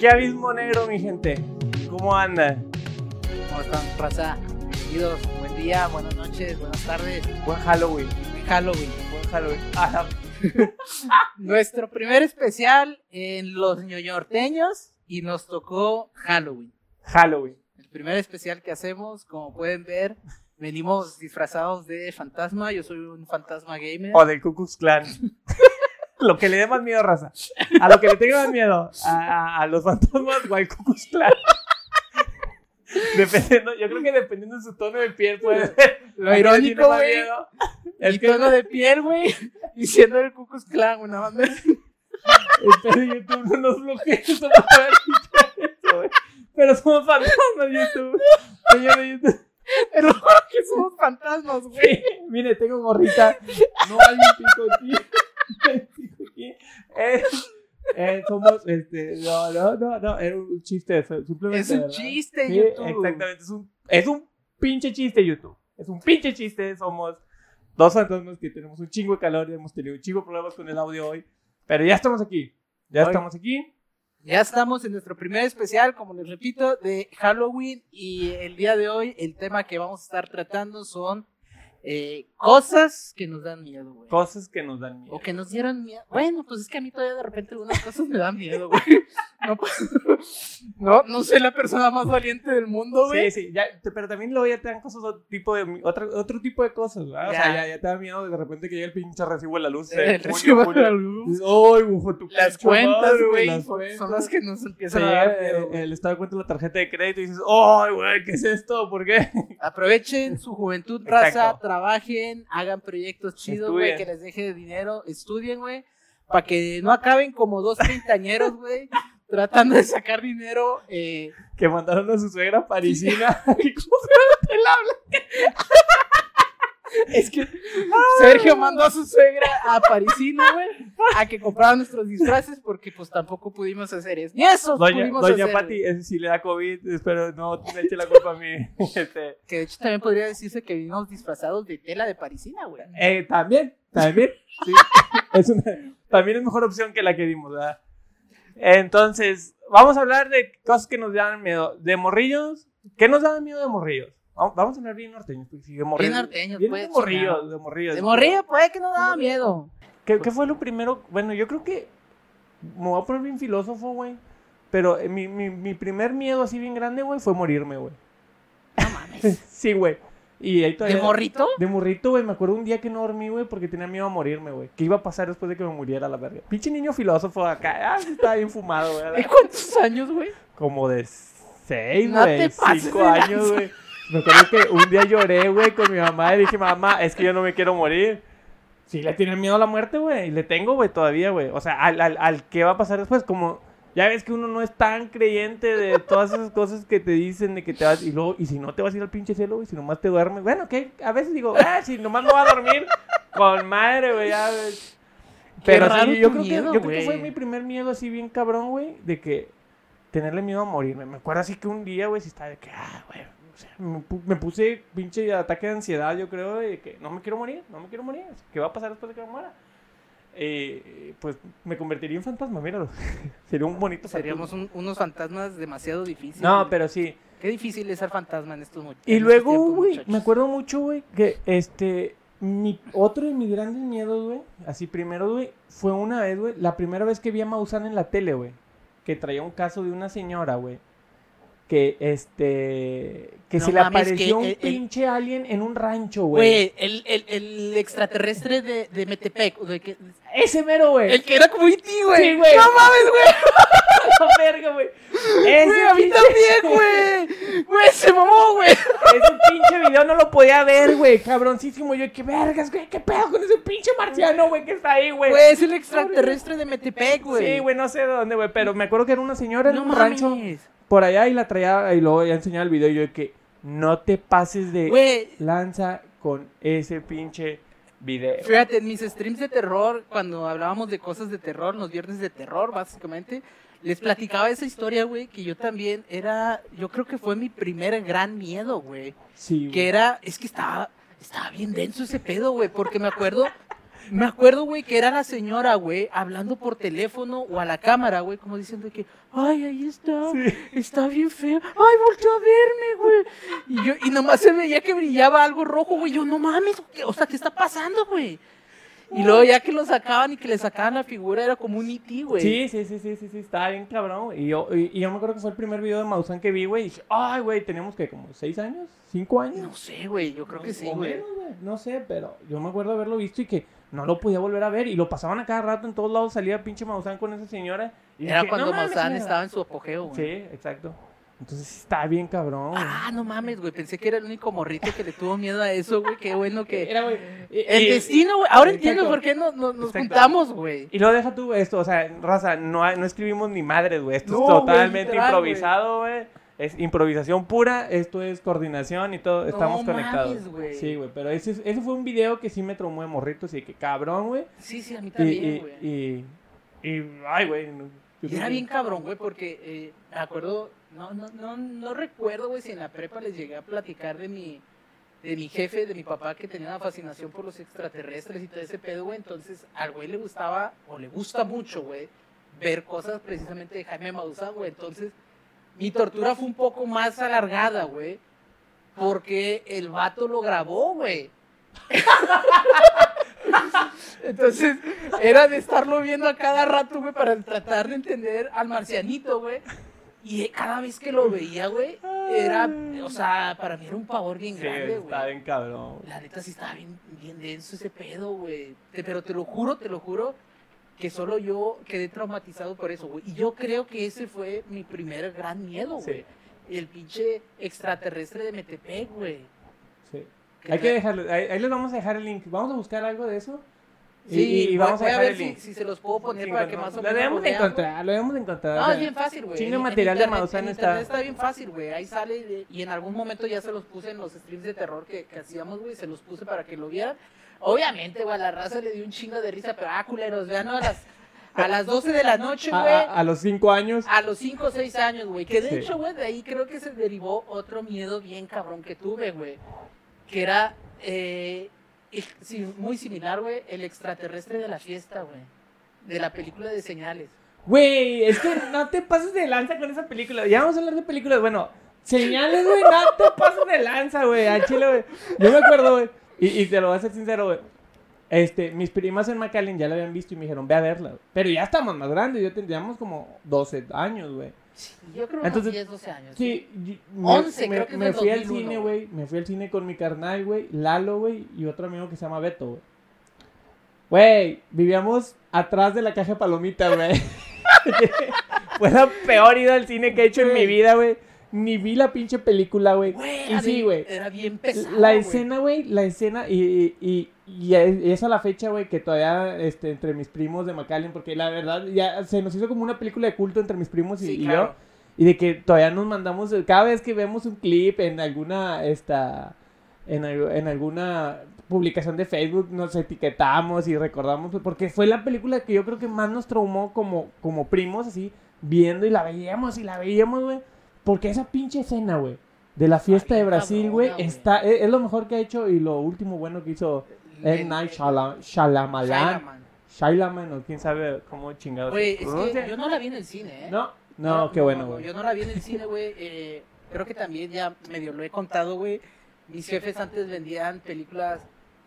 ¿Qué abismo negro, mi gente? ¿Cómo anda? ¿Cómo están, raza? Bienvenidos, buen día, buenas noches, buenas tardes, Buen Halloween. buen Halloween. Buen Halloween. Ah, Nuestro primer especial en los ñoñorteños y nos tocó Halloween. Halloween. El primer especial que hacemos, como pueden ver, venimos disfrazados de fantasma. Yo soy un fantasma gamer. O del Ku Klux Klan. lo que le dé más miedo, raza. A lo que le tenga más miedo. A, a- a los fantasmas o al. Dependiendo, yo creo que dependiendo de su tono de piel puede ser. Lo ¿A quién le irónico, güey, el tono de piel, güey, diciendo el Ku Klux Klan, una banda. Espero YouTube no nos bloquee eso güey. Pero somos fantasmas YouTube. Señor de YouTube. Juro que somos fantasmas, güey. Sí, mire, tengo gorrita. No hay un pico aquí. Aquí. Eh, eh, somos, este, no, no, no, no, era un chiste, simplemente. Es un ¿verdad? chiste, Sí, YouTube. exactamente, es un, es un pinche chiste, YouTube. Es un pinche chiste, somos dos fantasmas que tenemos un chingo de calor y hemos tenido un chingo de problemas con el audio hoy. Pero ya estamos aquí, ya Hoy- estamos aquí. Ya estamos en nuestro primer especial, como les repito, de Halloween y el día de hoy el tema que vamos a estar tratando son eh, cosas que nos dan miedo, güey. Cosas que nos dan miedo. O que nos dieron miedo. Bueno, pues es que a mí todavía de repente algunas cosas me dan miedo, güey. No, no, no soy la persona más valiente del mundo, güey. Sí, sí, ya, pero también luego ya te dan cosas otro tipo de, otro, otro tipo de cosas, ¿verdad? O sea, Ya. ya, ya te da miedo de repente que llegue el pinche recibo de la luz. El eh, junio, recibo de la luz. ¡Ay, bujo, tu Las cuentas, güey, son, cuentas". son las que nos Se empiezan a dar miedo, el, el estado de cuenta de la tarjeta de crédito y dices, ¡ay, güey, qué es esto! ¿Por qué? Aprovechen su juventud, raza. Trabajen, hagan proyectos chidos, güey, que les deje dinero, estudien, güey, para que no acaben como dos treintañeros, güey, tratando de sacar dinero. Eh, Que mandaron a su suegra parisina. ¿Cómo es que Sergio mandó a su suegra a Parisina, güey, a que comprara nuestros disfraces porque pues tampoco pudimos hacer eso. Eso Doña, pudimos Doña hacer. Pati, ese sí le da COVID, espero no me eche la culpa a mí. Este, Que de hecho también podría decirse que vinimos disfrazados de tela de Parisina, güey. Eh, también, también. Sí. Es una, también es mejor opción que la que dimos, ¿verdad? Entonces, vamos a hablar de cosas que nos dan miedo. De morrillos. ¿Qué nos dan miedo de morrillos? Vamos, a hablar bien norteños. pues, sí, de morrillos. norteños, Bien pues, de chingado. de morrillos. De morrillo puede que no daba miedo. ¿Qué, qué fue lo primero? Bueno, yo creo que. Me voy a poner bien filósofo, güey. Pero eh, mi, mi, mi primer miedo así bien grande, güey, fue morirme, güey. No mames. Sí, güey. Y ahí ¿De morrito? De morrito, güey, me acuerdo un día que no dormí, güey, porque tenía miedo a morirme, güey. ¿Qué iba a pasar después de que me muriera la verga? Pinche niño filósofo acá, ah, sí estaba bien fumado, ¿De güey. cuántos años, güey? Como de seis, No güey, te pases cinco de años, güey. Me acuerdo que un día lloré, güey, con mi mamá y dije, mamá, es que yo no me quiero morir. Sí, le tiene miedo a la muerte, güey, y le tengo, güey, todavía, güey. O sea, al, al, al qué va a pasar después, como... Ya ves que uno no es tan creyente de todas esas cosas que te dicen de que te vas y luego, y si no te vas a ir al pinche cielo, güey, si nomás te duermes. Bueno, que a veces digo, ah, si nomás me voy a dormir, con madre, güey, ya, güey. Pero sí, yo, creo, miedo, que, yo creo que fue mi primer miedo así bien cabrón, güey, de que tenerle miedo a morirme. Me acuerdo así que un día, güey, si estaba de que, ah, güey, sea, me, pu- me puse pinche ataque de ansiedad, yo creo, de que no me quiero morir, no me quiero morir. ¿Qué va a pasar después de que me muera? Eh, pues me convertiría en fantasma, míralo. Sería un bonito Seríamos fantasma. un- unos fantasmas demasiado difíciles. No, pero sí. Qué difícil es ser fantasma en estos en Y luego, güey, me acuerdo mucho, güey, que este, mi, otro de mis grandes miedos, güey, así primero, güey, fue una vez, güey, la primera vez que vi a Maussan en la tele, güey, que traía un caso de una señora, güey, que este, que No se le apareció un el- el- pinche alien en un rancho, güey. Güey, el, el, extraterrestre de, de Metepec, de que- Ese mero, güey. el que era como E.T., güey. Sí, güey. No mames, güey. La verga, güey. Ese Güey, a mí pinche- también, güey. Güey, se mamó, güey. Ese pinche video no lo podía ver, güey. Cabroncísimo. Yo, qué vergas, güey. ¿Qué pedo con ese pinche marciano, güey, que está ahí, güey? Güey, es el extraterrestre de Metepec, güey. Sí, güey, no sé de dónde, güey. Pero me acuerdo que era una señora en No un rancho. Por allá y la traía y luego ya enseñaba el video. Y yo, de que no te pases de Güey, lanza con ese pinche video. Fíjate, en mis streams de terror, cuando hablábamos de cosas de terror, los viernes de terror, básicamente, les platicaba esa historia, güey, que yo también era, yo creo que fue mi primer gran miedo, güey. Sí, güey. Que era, es que estaba, estaba bien denso ese pedo, güey, porque me acuerdo, Me acuerdo, güey, que era la señora, güey, hablando por teléfono o a la cámara, güey, como diciendo que, ay, ahí está, está bien feo, ay, volteó a verme, güey. Y yo, y nomás se veía que brillaba algo rojo, güey, yo, no mames, o sea, ¿qué está pasando, güey? Y luego ya que lo sacaban y que le sacaban la figura era como un E.T., güey. Sí, sí, sí, sí, sí, sí, estaba bien cabrón. Y yo, y, y yo me acuerdo que fue el primer video de Maussan que vi, güey. Y dije, ay, güey, teníamos que como seis años, cinco años. No sé, güey, yo creo que sí, güey. No sé, pero yo me acuerdo haberlo visto y que no lo podía volver a ver. Y lo pasaban a cada rato, en todos lados salía pinche Maussan con esa señora. Y Era dije, cuando "No mames, Maussan mira". estaba en su apogeo, güey. Sí, exacto. Entonces está bien cabrón. güey. Ah, no mames, güey. Pensé que era el único morrito que le tuvo miedo a eso, güey. Qué bueno que. Era, güey. El y- destino, güey. Ahora entiendo por qué no- no- nos Exacto. juntamos, güey. Y lo deja tú esto, o sea, raza, no, no escribimos ni madres, güey. Esto No, es güey, totalmente literal, improvisado, güey. Es improvisación pura, esto es coordinación y todo, estamos No conectados. mames, sí, güey, pero ese, ese fue un video que sí me traumó de morritos y que cabrón, güey. Sí, sí, a mí también, y, güey. y, y, ay, güey. Y era bien cabrón, güey, porque eh, me acuerdo, no, no, no, no recuerdo, güey, si en la prepa les llegué a platicar de mi, de mi jefe, de mi papá, que tenía una fascinación por los extraterrestres y todo ese pedo, güey. Entonces, al güey le gustaba, o le gusta mucho, güey, ver cosas precisamente de Jaime Maussan, güey. Entonces, mi tortura fue un poco más alargada, güey, porque el vato lo grabó, güey. Entonces, era de estarlo viendo a cada rato, güey, para tratar de entender al marcianito, güey. Y cada vez que lo veía, güey, era, o sea, para mí era un pavor bien Sí, grande, está güey. bien cabrón. La neta sí estaba bien, bien denso ese pedo, güey. Pero te lo juro, te lo juro, que solo yo quedé traumatizado por eso, güey. Y yo creo que ese fue mi primer gran miedo, Sí. güey. El pinche extraterrestre de Metepec, güey. Sí. Hay que dejarlo, ahí, ahí les vamos a dejar el link. Vamos a buscar algo de eso. Y, Sí, y- vamos a voy dejar ver el si, link. si se los puedo poner Sí, para no, que más o lo menos debemos lo de vean, güey. encontrar, lo debemos de encontrar. No, o sea, es bien fácil, güey. chingo En- material en de internet- Maussan en está- está bien fácil, güey. Ahí sale de- y en algún momento ya se los puse en los streams de terror que, que hacíamos, güey. Se los puse para que lo vieran. Obviamente, güey, a la raza le dio un chingo de risa, pero ah, culeros, vean, a las, a las 12 de la noche, a, güey. a- a los cinco años. A los 5 o 6 años, güey. Que de Sí. hecho, güey, de ahí creo que se derivó otro miedo bien cabrón que tuve, güey. Que era eh, muy similar, güey, el extraterrestre de la fiesta, güey. De la película de señales. Güey, es que no te pases de lanza con esa película. Ya vamos a hablar de películas. Bueno, señales, güey, no te pases de lanza, güey. Al chile, güey. Yo me acuerdo, güey. Y, y te lo voy a ser sincero, güey. Este, mis primas en McAllen ya la habían visto y me dijeron, ve a verla. güey. Pero ya estamos más grandes, ya tendríamos como 12 años, güey. Sí, yo creo Entonces, que 10, 12 años. Sí, y- me, 11, me- creo que me fui al 2001, cine, güey. Me fui al cine con mi carnal, güey. Lalo, güey. Y otro amigo que se llama Beto, güey. Güey, vivíamos atrás de la caja de palomitas, güey. Fue la peor ida al cine que he hecho en mi vida, güey. Ni vi la pinche película, güey. Y sí, güey. Era bien pesado. La escena, güey, la escena, y, y, y, y es a la fecha, güey, que todavía, este, entre mis primos de McAllen, porque la verdad, ya se nos hizo como una película de culto entre mis primos y, Sí, y claro. yo. Y de que todavía nos mandamos, cada vez que vemos un clip en alguna, esta, en, en alguna publicación de Facebook, nos etiquetamos y recordamos, porque fue la película que yo creo que más nos traumó como, como primos, así, viendo y la veíamos y la veíamos, güey. Porque esa pinche escena, güey, de la fiesta de Brasil, güey, está, es, es lo mejor que ha hecho y lo último bueno que hizo El- M. Night Shyamalan. Shyamalan. Shyamalan, o quién sabe cómo chingados. Güey, es que yo no la vi en el cine, ¿eh? No, no, qué bueno, güey. Yo no la vi en el cine, güey. eh, creo que también ya medio lo he contado, güey. Mis jefes antes vendían películas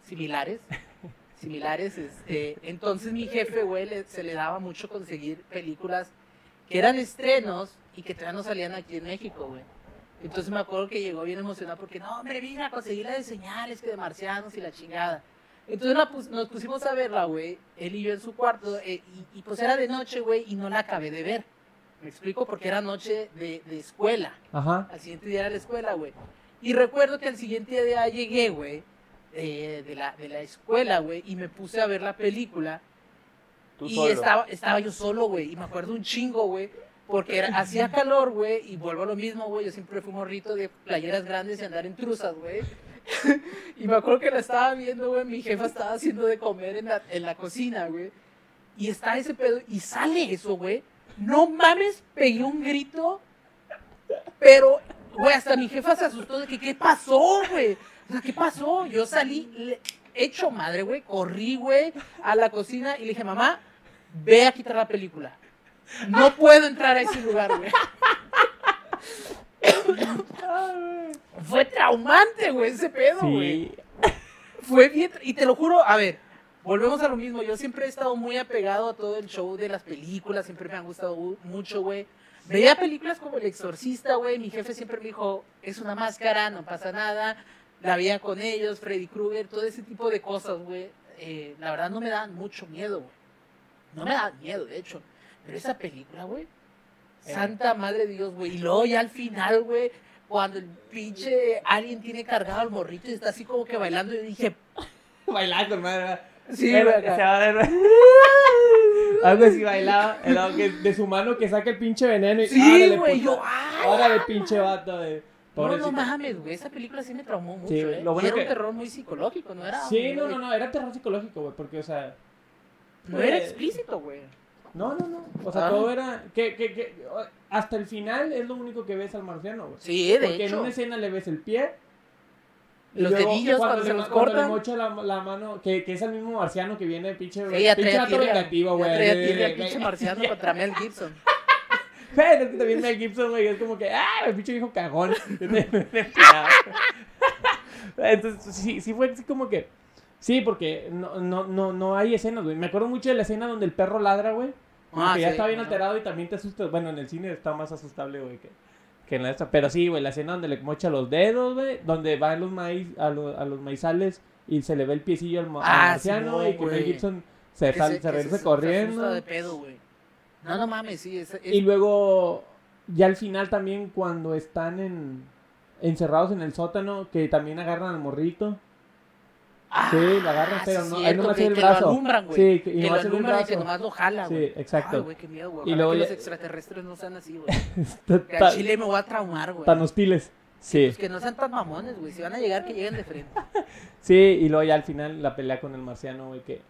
similares. Similares, este. Entonces mi jefe, güey, le- se le daba mucho conseguir películas que eran estrenos y que todavía no salían aquí en México, güey. Entonces me acuerdo que llegó bien emocionado porque, no, hombre, vine a conseguir la de señales, que de marcianos y la chingada. Entonces la pus- nos pusimos a verla, güey, él y yo en su cuarto, eh, y, y pues era de noche, güey, y no la acabé de ver. Me explico, porque era noche de, de escuela. Ajá. Al siguiente día era la escuela, güey. Y recuerdo que al siguiente día llegué, güey, eh, de, la, de la escuela, güey, y me puse a ver la película. Tú y solo. estaba, estaba yo solo, güey, y me acuerdo un chingo, güey, porque era- hacía calor, güey, y vuelvo a lo mismo, güey, yo siempre fui morrito de playeras grandes y andar en truzas, güey. y me acuerdo que la estaba viendo, güey, mi jefa estaba haciendo de comer en la, en la cocina, güey. Y está ese pedo, y sale eso, güey. No mames, pegué un grito, pero, güey, hasta mi jefa se asustó de que, ¿qué pasó, güey? O sea, ¿qué pasó? Yo salí, le- hecho madre, güey. Corrí, güey, a la cocina y le dije, mamá, ve a quitar la película. No puedo entrar a ese lugar, güey. Fue traumante, güey, ese pedo, güey. Sí. Fue bien, y te lo juro, a ver, volvemos a lo mismo. Yo siempre he estado muy apegado a todo el show de las películas, siempre me han gustado mu- mucho, güey. Veía películas como El Exorcista, güey. Mi jefe siempre me dijo, es una máscara, no pasa nada. La veía con ellos, Freddy Krueger, todo ese tipo de cosas, güey. Eh, la verdad no me dan mucho miedo, güey. No me dan miedo, de hecho. Pero esa película, güey. Santa madre de Dios, güey. Y luego ya al final, güey, cuando el pinche alien tiene cargado al morrito y está así como que bailando, yo dije, Bailando, madre. sí, güey, Algo así bailaba. de su mano que saca el pinche veneno y. Sí, güey, yo, ¡ay! Órale, pinche vato, de. No, Pobrecito. no mames, güey. Esa película sí me traumó mucho, Sí, eh. lo bueno y era que- un terror muy psicológico, ¿no era? Sí, no, no, no, era terror psicológico, güey, porque, o sea. No era eh, explícito, güey. No, no, no. O sea, Ah. todo era. Que, que, que, hasta el final es lo único que ves al marciano, güey. Sí, de Porque en hecho. una escena le ves el pie. Los luego dedillos cuando le, se los cuando le cortan. mocha la, la mano, que, que es el mismo marciano que viene, pinche. Sí, ya pinche vengativo, Ya güey. el pinche marciano contra Mel Gibson. Pero es que también Mel Gibson, güey, es como que, ah, el pinche viejo cagón. Entonces, sí, sí fue así como que, sí, porque no, no, no, no hay escenas, güey. Me acuerdo mucho de la escena donde el perro ladra, güey. Como Ah, que ya sí, está bien ajá. alterado y también te asusta. Bueno, en el cine está más asustable, güey, que, que en la esta. Pero sí, güey, la escena donde le mocha los dedos, güey, donde va a los, maíz, a, los, a los maizales y se le ve el piecillo al, Ah, marciano Simón, y que Mel. Gibson se, sal- se- se regresa se- corriendo. De pedo, güey. No, no mames, sí. Es, es- Y luego, ya al final también, cuando están en encerrados en el sótano, que también agarran al morrito. Ah, sí, lo agarran, pero no, cierto, nomás que, se ve el que brazo. lo alumbran, güey. Sí, que- y que lo alumbran y que nomás lo jala, güey. Sí, exacto. Ay, güey, qué miedo, güey. Y luego que ya- los extraterrestres no sean así, güey. Que al chile me voy a traumar, güey. Tan hostiles. Sí, Pues que no sean tan mamones, güey. Si van a llegar, que lleguen de frente. sí, y luego ya al final la pelea con el marciano, güey, que,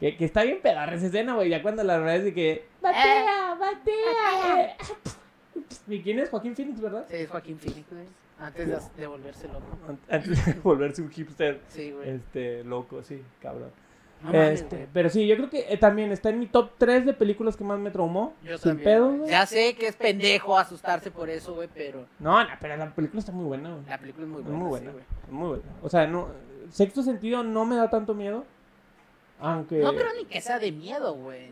que, que está bien pedarra esa escena, güey, ya cuando la verdad es de que... ¡Batea, batea! eh". ¿Y quién es? Joaquín Phoenix, ¿verdad? Sí, es Joaquín Phoenix, güey. Antes de, de volverse loco. Antes de volverse un hipster, Sí, güey. este, loco, sí, cabrón. No Este, pero sí, yo creo que eh, también está en mi top 3 de películas que más me traumó. Yo sin también, pedo, güey. Ya sé que es pendejo asustarse por eso, güey, pero No, no, pero la película está muy buena, güey. la película es muy Es buena. muy sí, buena. güey. Muy buena. O sea, no, sexto sentido no me da tanto miedo. Aunque. No creo ni que sea de miedo, güey.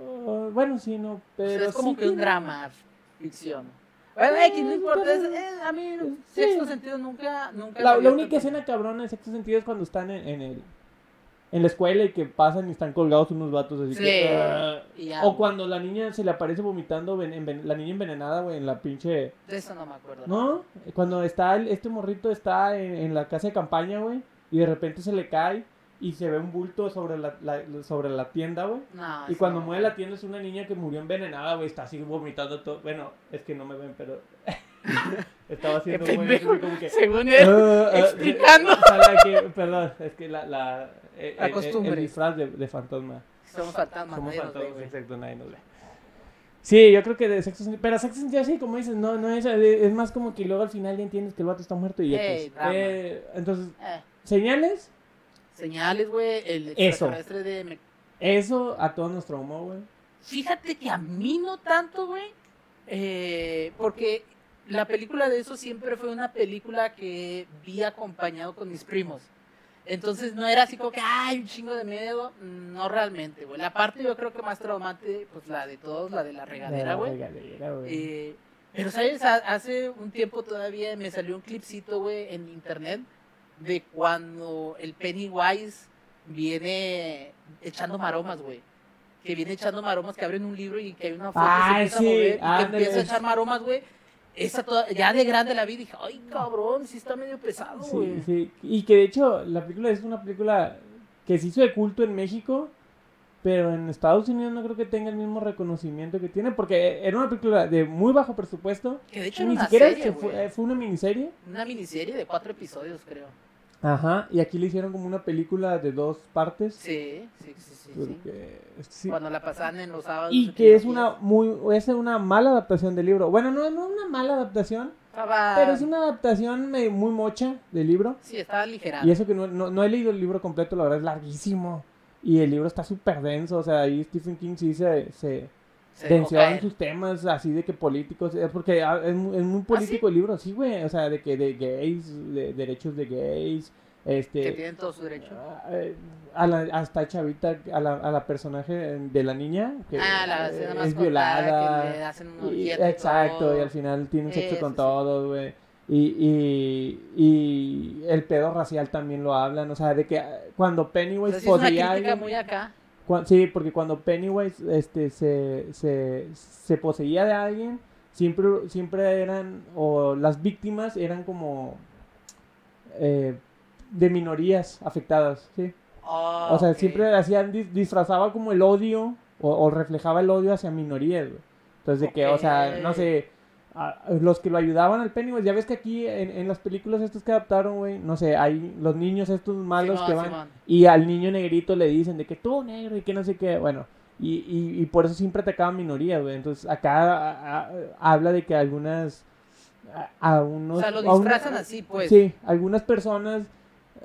Uh, bueno, sí, no, O pero. sea, es como sí que un drama, ficción. Bueno, X, no importa. es- es- a mí, sí. sexto sentido nunca. nunca La, única escena cabrona de sexto sentido es cuando están en, en el. En la escuela y que pasan y están colgados unos vatos así Sí, que. "Ah". ya, o cuando la niña se le aparece vomitando, la niña envenenada, güey, en la pinche. De eso no me acuerdo. No, cuando está el- este morrito está en, en la casa de campaña, güey, y de repente se le cae y se ve un bulto sobre la, la- sobre la tienda, güey. No, Y cuando no. mueve la tienda es una niña que murió envenenada, güey, está así vomitando todo. Bueno, es que no me ven, pero estaba haciendo así como que Según él, Ah, ah, explicando. que- perdón, es que la, la, eh, La eh, costumbre. El, disfraz de, de fantasma. Somos fantasmas, Somos ve, fantasmas, güey. exacto, nadie nos ve. Sí, yo creo que de sexo sentido. Pero sexo sentido, sí, como dices, no, no es. Es más como que luego al final ya entiendes que el vato está muerto y ya. Ey, pues, eh, entonces, Eh, señales, señales, güey. El Eso. extraterrestre de. me- eso a todos nos traumó, güey. Fíjate que a mí no tanto, güey. eh, porque la película de eso siempre fue una película que vi acompañado con mis primos. Entonces no era así como que, ay, un chingo de miedo. No realmente, güey. La parte yo creo que más traumante, pues la de todos, la de la regadera, güey. Eh, pero, ¿sabes? Ha- Hace un tiempo todavía me salió un clipcito, güey, en internet de cuando el Pennywise viene echando maromas, güey. Que viene echando maromas, que abren un libro y que hay una foto Ah, y se empieza sí, a mover y que empieza a echar maromas, güey. Esa toda- ya de grande la vi y dije, ay, cabrón, sí está medio pesado, güey. Sí, sí. Y que de hecho, la película es una película que se hizo de culto en México, pero en Estados Unidos no creo que tenga el mismo reconocimiento que tiene, porque era una película de muy bajo presupuesto. Que de hecho Ni siquiera serie, fue, fue una miniserie. Una miniserie de cuatro episodios, creo. Ajá, y aquí le hicieron como una película de dos partes. Sí, sí, sí, sí. sí. porque- sí. Cuando la pasaban en los sábados. Y que es una muy es una mala adaptación del libro. Bueno, no, no una mala adaptación, Estaba... Pero es una adaptación muy mocha del libro. Sí, estaba ligerada. Y eso que no, no, no he leído el libro completo, la verdad es larguísimo. Y el libro está súper denso, o sea, ahí Stephen King sí se, se Se dejó densió en sus temas así de que políticos, porque es, es muy ¿Ah, político el libro, sí, güey, o sea, de que de gays, de derechos de gays, Que este... tienen todo su derecho. ah, eh, A la, hasta chavita, a la, a la personaje de la niña que Ah, la escena más es violada. que le hacen Y- exacto, todo. y al final tienen sexo Eso con sí. todos, güey. Y, y, y el pedo racial también lo hablan, o sea, de que cuando O Pennywise sea, sí es una crítica muy acá. Sí, porque cuando Pennywise este, se, se, se poseía de alguien, siempre, siempre eran, o las víctimas eran como eh, de minorías afectadas, ¿sí? Oh, O sea, siempre hacían, dis- disfrazaba como el odio o, o reflejaba el odio hacia minorías, güey. Entonces, de que, o sea, no sé, a- los que lo ayudaban al Pennywise, ya ves que aquí en, en las películas estas que adaptaron, güey, no sé, hay los niños estos malos que van Simón. y al niño negrito le dicen de que tú negro y que no sé qué, bueno, y, y, y por eso siempre atacaban minorías, güey. Entonces, acá a- a- habla de que algunas, a, unos... O sea, lo una- disfrazan así, pues. Sí, algunas personas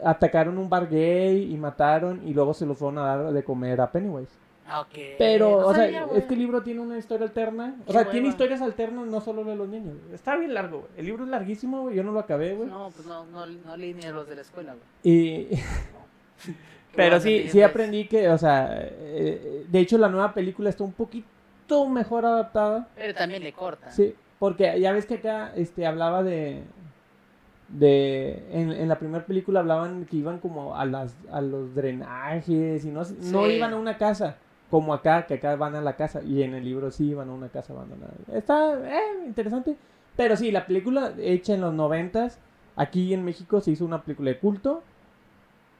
atacaron un bar gay y mataron y luego se los fueron a dar de comer a Pennywise. Ah. Pero, No o sea, sabía, güey. es que el libro tiene una historia alterna. O Qué sea, tiene historias alternas, no solo de los niños. Está bien largo, güey. El libro es larguísimo, güey. Yo no lo acabé, güey. No, pues no, no, no leí ni a los de la escuela, güey. Y... ¿Qué Pero sí, sí aprendí que, o sea, eh, de hecho la nueva película está un poquito mejor adaptada. Pero también le corta. Sí, porque ya ves que acá este, hablaba de. de en, en la primera película hablaban que iban como a, las, a los drenajes y no, no iban a una casa. Como acá, que acá van a la casa. Y en el libro sí iban a una casa abandonada. Está eh, interesante. Pero sí, la película hecha en los noventas. Aquí en México se hizo una película de culto.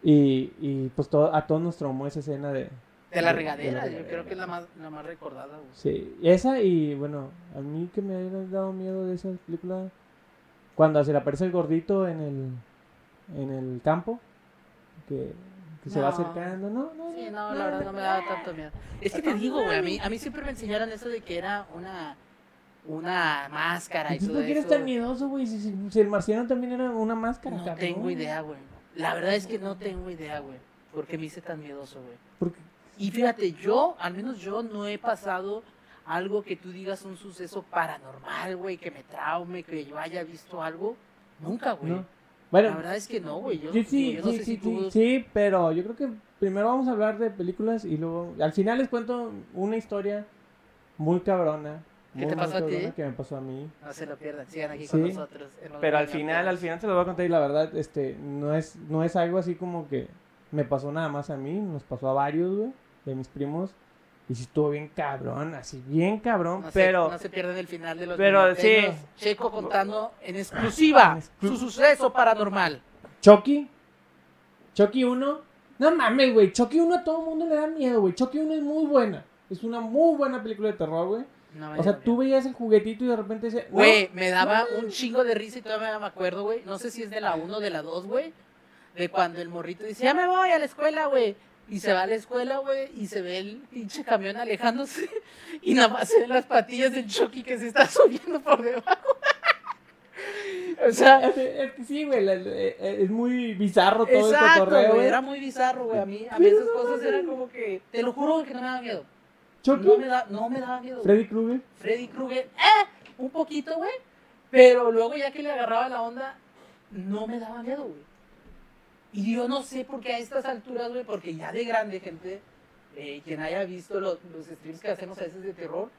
Y, y pues todo, a todos nos traumó esa escena de. De la de regadera, yo creo que es la más, la más recordada, güey. Sí, esa y bueno, a mí que me ha dado miedo de esa película cuando se le aparece el gordito en el en el campo que, que se va No. acercando, no, no, Sí, no, la verdad no me daba tanto miedo. Es que te digo, güey, a mí, a mí siempre me enseñaron eso de que era una, una máscara y todo ¿por qué eres tan miedoso, güey? Si, si- si el marciano también era una máscara, No cabrón. tengo idea, güey. La verdad es que no tengo idea, güey. ¿Por qué me hice tan miedoso, güey? Porque, Y fíjate, yo, al menos yo, no he pasado algo que tú digas un suceso paranormal, güey, que me traume, que yo haya visto algo. Nunca, güey. no. La Bueno, verdad es que no, güey. Yo, sí, sí, yo no sí, sé sí, si tú... sí, pero yo creo que primero vamos a hablar de películas y luego al final les cuento una historia muy cabrona. ¿Qué muy, te pasó a ti? Que me pasó a mí. No se lo pierdan, sigan aquí con nosotros. los Pero al final, al final se lo voy a contar y la verdad, este, no es, no es algo así como que me pasó nada más a mí, nos pasó a varios, güey, de mis primos. Y sí estuvo bien cabrón, así bien cabrón, No se- pero... no se pierdan el final de los pero sí. Checo contando en exclusiva su suceso paranormal. Chucky, Chucky 1, no mames, güey, Chucky 1 a todo el mundo le da miedo, güey. Chucky 1 es muy buena, es una muy buena película de terror, güey. No O sea, tú veías el juguetito y de repente decías, no, Güey, me daba un chingo de risa y todavía me acuerdo, güey. No sé si es de la 1 o de la 2, güey. De cuando el morrito dice, ya me voy a la escuela, güey. Y se va a la escuela, güey, y se ve el pinche camión alejándose. Y nada más se ven las patillas del Chucky que se está subiendo por debajo. o sea, Es, es que sí, güey, la- la- es muy bizarro todo el exacto, güey. güey. Era muy bizarro, güey. A mí, a mí esas cosas eran como que, te lo juro que no me daba miedo. Chucky, No me, da, no me daba miedo. Freddy Krueger. Freddy Krueger, ¡eh! Un poquito, güey. Pero luego ya que le agarraba la onda, no me daba miedo, güey. Y yo no sé por qué a estas alturas, güey, porque ya de grande, gente, eh, quien haya visto los, los streams que hacemos a veces de terror,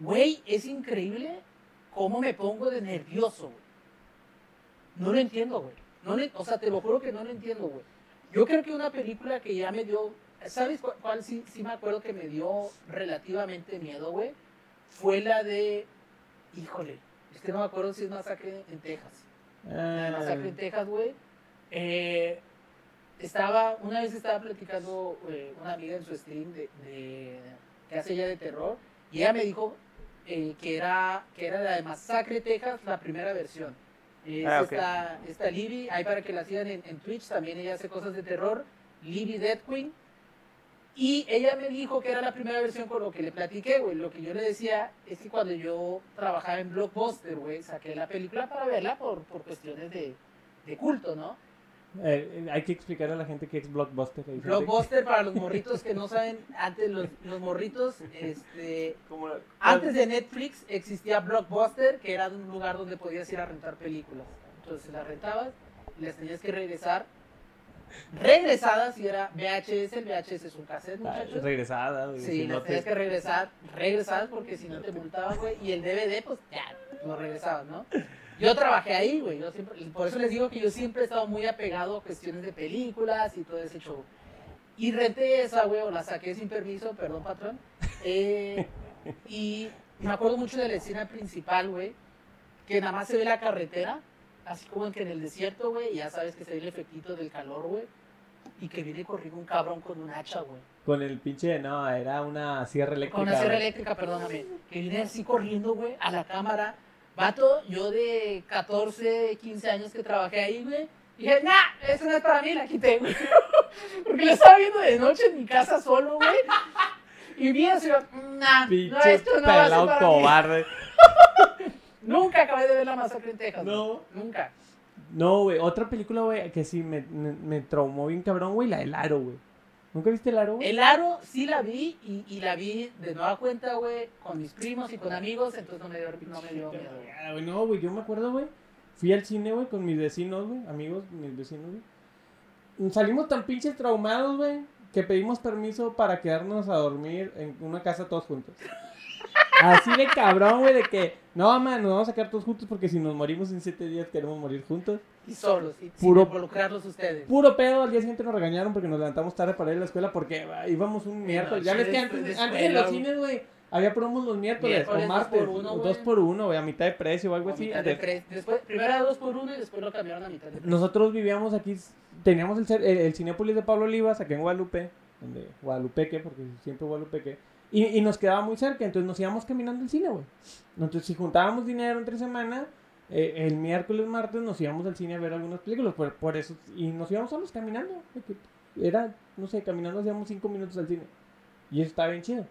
güey, es increíble cómo me pongo de nervioso, güey. No lo entiendo, güey. No le- o sea, te lo juro que no lo entiendo, güey. Yo creo que una película que ya me dio, ¿sabes cuál, cuál sí, sí me acuerdo que me dio relativamente miedo, güey? Fue la de, híjole, es que no me acuerdo si es Masacre en Texas. La de Masacre en Ah, Texas, güey. Eh, estaba, una vez estaba platicando eh, una amiga en su stream de, de- que hace ella de terror y ella me dijo eh, que, era, que era la de Masacre Texas, la primera versión. Es Ah, esta, esta Libby, ahí para que la sigan en, en Twitch, también ella hace cosas de terror. Libby Dead Queen. Y ella me dijo que era la primera versión con lo que le platiqué, güey. Lo que yo le decía es que cuando yo trabajaba en Blockbuster, güey, saqué la película para verla por, por cuestiones de, de culto, ¿no? Eh, hay que explicar a la gente qué es Blockbuster. Gente Blockbuster, para los morritos que no saben, antes los, los morritos, este, como- antes de Netflix existía Blockbuster, que era un lugar donde podías ir a rentar películas. Entonces las rentabas y las tenías que regresar. Regresadas y era VHS, el VHS es un cassette, Ah, muchachos. regresada, güey, Sí, si no las te- tenías que regresar, regresadas porque si no te multaban, güey. Y el DVD, pues ya, lo regresabas, ¿no? Yo trabajé ahí, güey. Yo siempre, por eso les digo que yo siempre he estado muy apegado a cuestiones de películas y todo ese show. Y renté esa, güey, o la saqué sin permiso, perdón, patrón. Eh, y me acuerdo mucho de la escena principal, güey, que nada más se ve la carretera, así como que en el desierto, güey, y ya sabes que se ve el efectito del calor, güey. Y que viene corriendo un cabrón con un hacha, güey. Con el pinche, no, era una sierra eléctrica. Con una sierra eléctrica, perdóname. Que viene así corriendo, güey, a la cámara. Vato, yo de 14, 15 años que trabajé ahí, güey. Dije, nah, eso no es para mí, la quité, güey. Porque lo estaba viendo de noche en mi casa solo, güey. Y vi así, nah, no, esto no va a ser para mí. cobarde. Nunca acabé de ver la masacre en Texas. güey. No. Nunca. No, güey, otra película, güey, que sí me, me, me traumó bien cabrón, güey, la del Aro, güey. ¿Nunca viste el Aro, güey? El aro sí la vi y, y la vi de nueva cuenta, güey, con mis primos y con amigos, entonces no me dio, no me dio miedo. Ah, No, güey, yo me acuerdo, güey. Fui al cine, güey, con mis vecinos, güey, amigos, mis vecinos, güey. Salimos tan pinches traumados, güey, que pedimos permiso para quedarnos a dormir en una casa todos juntos. Así de cabrón, güey, de que, no, mamá, nos vamos a quedar todos juntos porque si nos morimos en siete días queremos morir juntos. Y solos, y Puro- sin involucrarlos ustedes. Puro pedo, al día siguiente nos regañaron porque nos levantamos tarde para ir a la escuela porque ah, íbamos un miércoles. Ya ves que de- antes, de antes en escuela, los cines, güey, había promos los miércoles, Miércoles, o dos martes. por uno, o dos por uno, güey, a mitad de precio o algo A así. mitad de De- pre- Después, primero era dos por uno y después lo cambiaron a mitad de precio. Nosotros vivíamos aquí, teníamos el, el, el Cinépolis de Pablo Olivas, aquí en Guadalupe, donde Guadalupeque, porque siempre Guadalupeque, y, y nos quedaba muy cerca, entonces nos íbamos caminando al cine, güey. Entonces, si juntábamos dinero entre semana, eh, el miércoles, martes nos íbamos al cine a ver algunas películas, por, por eso, y nos íbamos solos caminando, era, no sé, caminando hacíamos cinco minutos al cine, y eso estaba bien chido.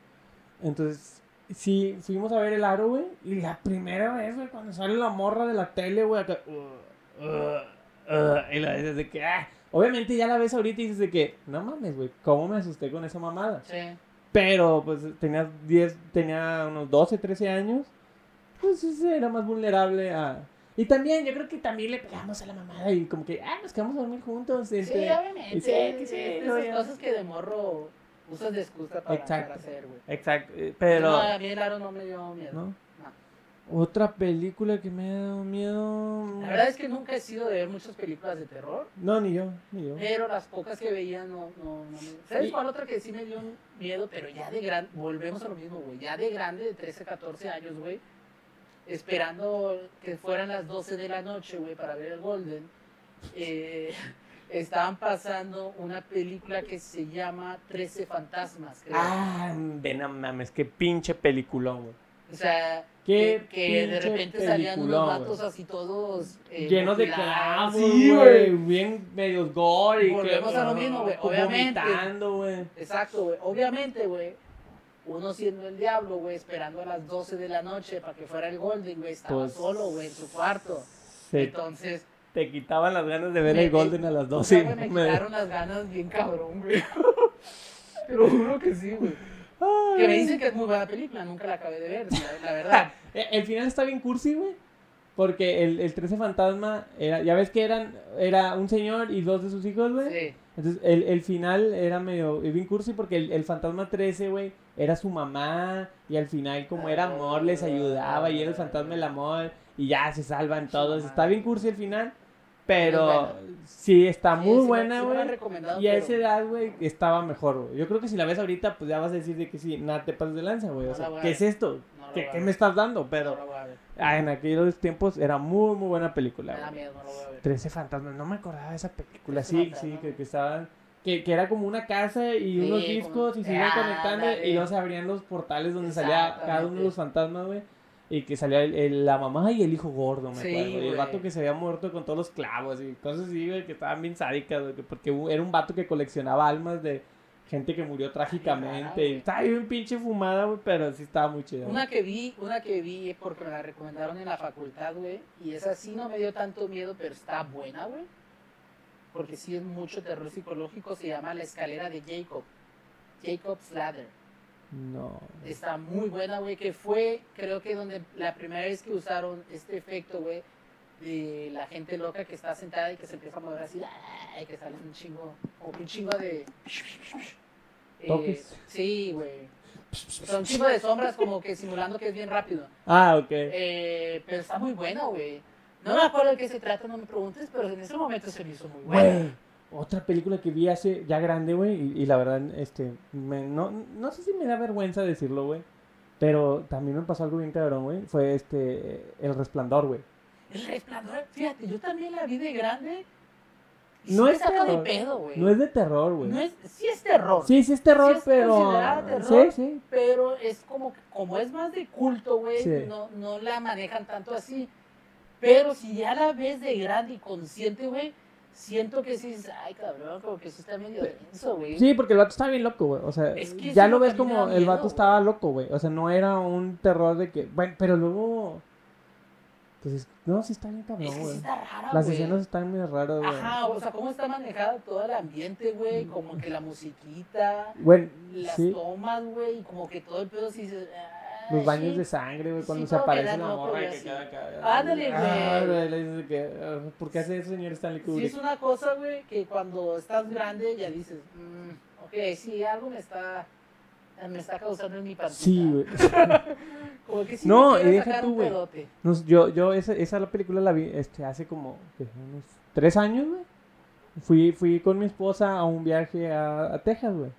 Entonces, sí, fuimos a ver el aro, güey, y la primera vez, güey, cuando sale la morra de la tele, güey, acá, uh, uh, uh, y la ves de que, ah, obviamente ya la ves ahorita y dices de que, no mames, güey, ¿cómo me asusté con esa mamada? Sí. Pero, pues, tenía 10, tenía unos 12, 13 años, pues, era más vulnerable a... Y también, yo creo que también le pegamos a la mamada y como que, ah, nos quedamos a dormir juntos. Sí, este, obviamente. y sí, que sí, Esas no, cosas que de morro usas de excusa para, Exacto. para hacer, güey. Exacto, eh, pero... No, a mí el aro no me dio miedo. ¿no? No. Otra película que me ha dado miedo... La verdad es que nunca he sido de ver muchas películas de terror, No, ni yo, ni yo. pero las pocas que veía no, no, no me... ¿Sabes cuál otra que sí me dio miedo? Pero ya de grande, volvemos a lo mismo, güey. Ya de grande, de 13, 14 años, güey. Esperando que fueran las 12 de la noche, güey, para ver el Golden. eh, estaban pasando una película que se llama 13 fantasmas, creo. Ah, ven mames, qué pinche peliculón, güey. O sea, que, que de repente salían unos vatos güey. así todos eh, Llenos de clavos, Sí, güey. Bien medios gore. y que- Volvemos a lo mismo, güey, obviamente. Vomitando, güey. Exacto, güey. Obviamente, güey. Uno siendo el diablo, güey, esperando a las 12 de la noche para que fuera el Golden, güey. Estaba Pues, solo, güey, en su cuarto. Se Entonces, te quitaban las ganas de ver Me- el Golden a las o 12. sea, güey, me Me- quitaron las ganas bien cabrón, güey. Te lo juro que sí, güey. Que me dicen que es muy buena película, nunca la acabé de ver, la, la verdad. Eh, El final está bien cursi, güey. Porque el, el 13 fantasma, era, ya ves que eran era un señor y dos de sus hijos, güey. Sí. Entonces, el, el final era medio bien cursi porque el, el fantasma 13, güey, era su mamá y al final como era amor les ayudaba y era el fantasma del amor y ya se salvan todos. Está bien cursi el final, pero sí está Sí, muy sí buena, güey. Y a pero esa edad, güey, estaba mejor, güey. Yo creo que si la ves ahorita, pues ya vas a decir de que sí, nada te pases de lanza, güey. O No sea, ¿qué es esto? no ¿Qué, me estás dando? No Pero ver. ah, en aquellos tiempos era muy, muy buena película. Güey. no. 13 fantasmas, no me acordaba de esa película. 13 Sí, sí, que, que estaban. Que, que era como una casa y Sí, unos como- discos y se iban Ah, conectando ándale. y luego se abrían los portales donde salía cada uno de los fantasmas, güey. Y que salía el- el- la mamá y el hijo gordo, me Sí, acuerdo. Y el vato que se había muerto con todos los clavos y cosas así, güey, que estaban bien sádicas, güey. que- Porque era un vato que coleccionaba almas de, gente que murió trágicamente. y está bien pinche fumada, güey, pero sí estaba muy chida. Una que vi, una que vi porque me la recomendaron en la facultad, güey. Y esa sí no me dio tanto miedo, pero está buena, güey. Porque sí es mucho terror psicológico. Se llama La escalera de Jacob. Jacob's Ladder. No. Está muy buena, güey. Que fue, creo que donde la primera vez que usaron este efecto, güey. De la gente loca que está sentada y que se empieza a mover así. Y que sale un chingo, como un chingo de. eh, sí, güey. Un chingo de sombras como que simulando que es bien rápido. Ah, ok. Eh, pero está muy buena, güey. No me acuerdo de qué se trata, no me preguntes, pero en ese momento se me hizo muy buena. Güey, otra película que vi hace ya grande, güey, y, y la verdad, este, me- no, no sé si me da vergüenza decirlo, güey, pero también me pasó algo bien cabrón, güey, fue este, El Resplandor, güey. El resplandor, fíjate, yo también la vi de grande. Y No sí es saca de terror, pedo, güey. No es de terror, güey. No es, sí es terror. Sí, sí es terror, Sí es pero... terror. Sí, sí. Pero es como, como es más de culto, güey, Sí. no, no la manejan tanto así. Pero si ya la ves de grande y consciente, güey, siento que sí, dices, ay, cabrón, como que sí está medio denso, güey. Sí, porque el vato estaba bien loco, güey. O sea, Es que ya eso lo es ves como el miedo, vato estaba loco, güey. O sea, no era un terror de que. Bueno, pero luego. Pues es- no, sí está bien Es cabrón, que sí güey. está rara, Las güey. escenas están muy raras, güey. Ajá, o sea, cómo está manejado todo el ambiente, güey, como que la musiquita, Bueno, las sí. tomas, güey, y como que todo el pedo sí "Ay, Los baños sí". de sangre, güey, cuando Sí, se aparece la morra güey, que queda acá. Ándale, Ah, güey. Que, ah, ¿por qué hace eso, señor Stanley Sí, Kubrick? es una cosa, güey, que cuando estás grande ya dices, "Mm, ok, sí, algo me está, me está causando en mi pancita. Sí, güey. Como que sí No, me y deja tú, güey. Nos- yo, yo esa, esa la película la vi este, hace como ¿qué? unos tres años, güey. Fui, fui con mi esposa a un viaje a, a Texas, güey.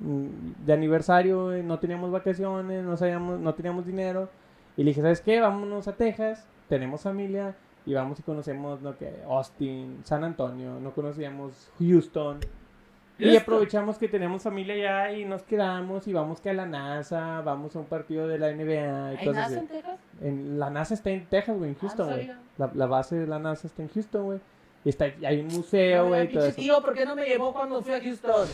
De aniversario, güey, no teníamos vacaciones, no, sabíamos, no teníamos dinero. Y le dije, ¿sabes qué? Vámonos a Texas, tenemos familia y vamos y conocemos, ¿no? Que Austin, San Antonio, no conocíamos Houston. Y aprovechamos que tenemos familia allá y nos quedamos y vamos que a la NASA, vamos a un partido de la NBA y ¿Hay NASA en Texas? En, la NASA está en Texas, güey, en Ah, Houston, no güey. la, la base de la NASA está en Houston, güey. Y está, hay un museo, No, güey, todo eso. tío, ¿por qué no me llevó cuando fui a Houston?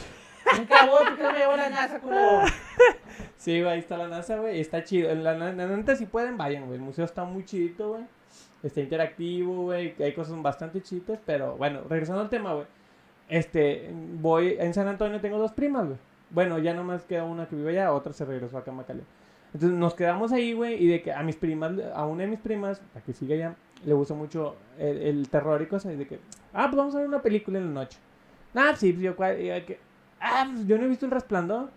Nunca voy, ¿por qué no me llevó a la NASA, culero? Sí, güey, ahí está la NASA, güey. Está chido. La, la, la si pueden, vayan, güey. El museo está muy chidito, güey. Está interactivo, güey. Hay cosas bastante chidas, pero bueno, regresando al tema, güey. Este, voy, en San Antonio tengo dos primas, güey. Bueno, ya nomás queda una que vive allá, otra se regresó a Macalé. Entonces nos quedamos ahí, güey, y de que a mis primas, a una de mis primas, la que sigue allá, le gusta mucho el, el terror y cosas, y de que, ah, pues vamos a ver una película en la noche. Ah, sí, pues yo, que, ah, pues yo no he visto El Resplandor.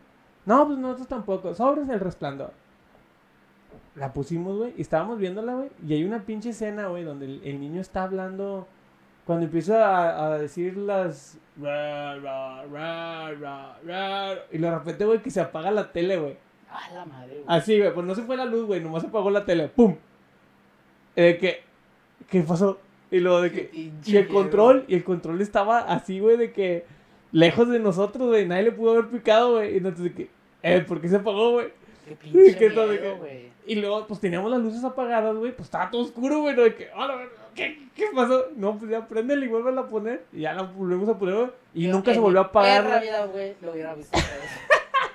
No, pues nosotros tampoco. Sobres El Resplandor. La pusimos, güey, y estábamos viéndola, güey, y hay una pinche escena, güey, donde el, el niño está hablando, cuando empieza a, a decir las... ra, ra, ra, y de repente, güey, que se apaga la tele, güey. A la madre, güey. Así, güey, pues no se fue la luz, güey, nomás se apagó la tele, ¡pum! Eh, que, ¿Qué pasó? Y luego de que... Y el control, y el control estaba así, güey, de que... Lejos de nosotros, güey, nadie le pudo haber picado, güey. Y entonces que... Eh, ¿por qué se apagó, güey? Qué pinche ¿Qué miedo, que-. Y luego, pues teníamos las luces apagadas, güey. Pues estaba todo oscuro, güey. ¿no? De que, "A la verga, ¿qué, ¿Qué pasó? No, pues ya prendele y vuelve a poner. Y ya la volvemos a poner, güey. Y Yo nunca se volvió a apagar. la- vida, güey, lo hubiera visto.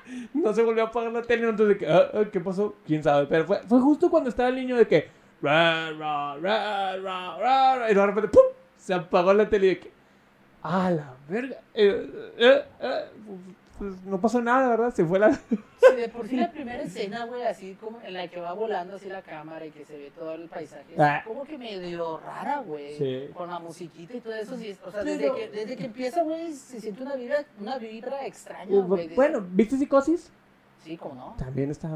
No se volvió a apagar la tele. Entonces, de que, "Ah, ah, ¿qué pasó? ¿Quién sabe? Pero fue, fue justo cuando estaba el niño de que. "Ra, ra, ra, ra, ra", ra", y de repente, ¡pum! Se apagó la tele y de que. ¡Ah, la verga! Eh, eh, eh, pues, no pasó nada, ¿verdad? Se fue la. Sí, de por sí la primera escena, güey, así como en la que va volando así la cámara y que se ve todo el paisaje, Ah. como que medio rara, güey. Sí. Con la musiquita y todo eso, sí, o sea, desde que, desde que empieza, güey, se siente una vibra, una vibra extraña, güey. bueno, ¿viste psicosis? Sí, como no. También está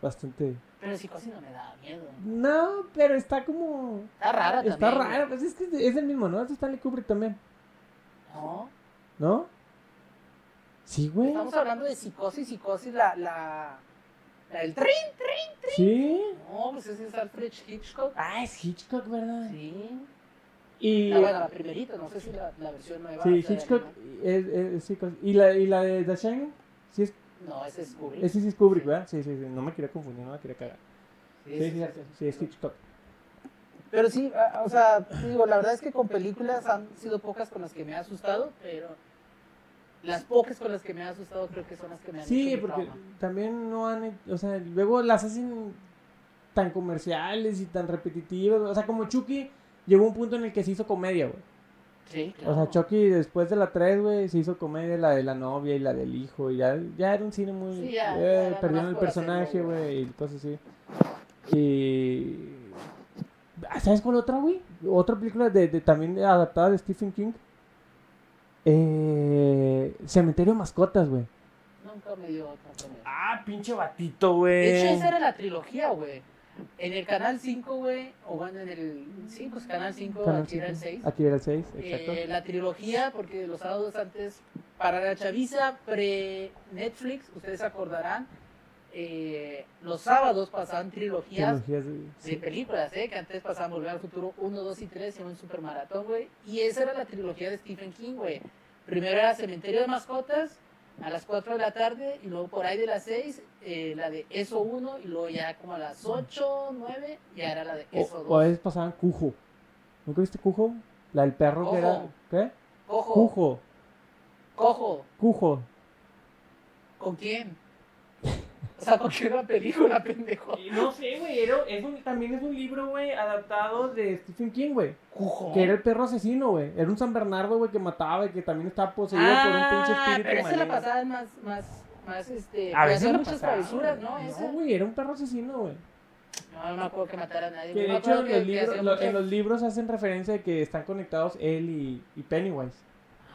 bastante. Pero psicosis no me da miedo. No, pero está como. Está rara también. Está raro, pues es que es el mismo, ¿no? Es de Stanley Kubrick también, No, ¿no? Sí, güey. estamos hablando de psicosis, psicosis, la, la, la del trin. Sí. No, pues ese es Alfred Hitchcock. Ah, es Hitchcock, ¿verdad? Sí. Y. La, bueno, la primerita, no sé si la, la versión nueva. Sí, Hitchcock es, es Hitchcock. ¿Y la, ¿Y la de The Shining? Sí, es, No, ese es Kubrick. ese sí es Kubrick, ¿verdad? Sí, sí, sí. No me quería confundir, no me quería cagar. Sí, Sí, sí, sí, sí, sí, sí. sí, es Hitchcock. Pero sí, a- o sea, digo, la verdad es que con películas han sido pocas con las que me ha asustado, pero las pocas con las que me han asustado creo que son las que me han Sí, hecho porque trauma. también no han, o sea, luego las hacen tan comerciales y tan repetitivas, o sea, como Chucky llegó un punto en el que se hizo comedia, güey. Sí, O sea, claro. Chucky después de la 3, güey, se hizo comedia, la de la novia y la del hijo, y ya, ya era un cine muy... Sí, ya, eh, ya perdieron el personaje, güey, y cosas así. Y... ¿Sabes cuál otra, güey? Otra película de, de- también adaptada de Stephen King. Eh, Cementerio de Mascotas, güey. Nunca me dio otra. Ah, pinche batito, güey. De hecho, esa era la trilogía, güey. En el canal 5, güey, o bueno, en el 5, es canal 5, Canal aquí era el cinco. 6. Aquí era el 6, exacto. Eh, la trilogía, porque los sábados antes, para la chaviza pre-Netflix, ustedes acordarán, eh, los sábados pasaban trilogías Trilogías de- de películas, ¿eh? Que antes pasaban Volver al Futuro 1, 2 y 3 y un super maratón, güey. Y esa era la trilogía de Stephen King, güey. Primero era Cementerio de Mascotas a las 4 de la tarde y luego por ahí de las 6 eh, la de Eso 1 y luego ya como a las 8, 9 ya era la de Eso O, 2. o a veces pasaban Cujo. ¿Nunca viste Cujo? La del perro que era... Cojo. ¿Qué? Cojo, Cujo. cojo, Cujo. ¿con quién? O sea, ¿con qué era la película, pendejo? No sé, güey, era- es un- también es un libro, güey, adaptado de Stephen King, güey. Que era el perro asesino, güey. Era un San Bernardo, güey, que mataba y que también estaba poseído por un pinche Ah, espíritu pero esa la maligno. pasaban más, más, más, este, A veces muchas pasaba, travesuras, ¿no? No, güey, era un perro asesino, güey. No, no me acuerdo que matara a nadie. Que de hecho en que- los, que libros, hacía lo- muchas- en los libros hacen referencia de que están conectados él y, y Pennywise.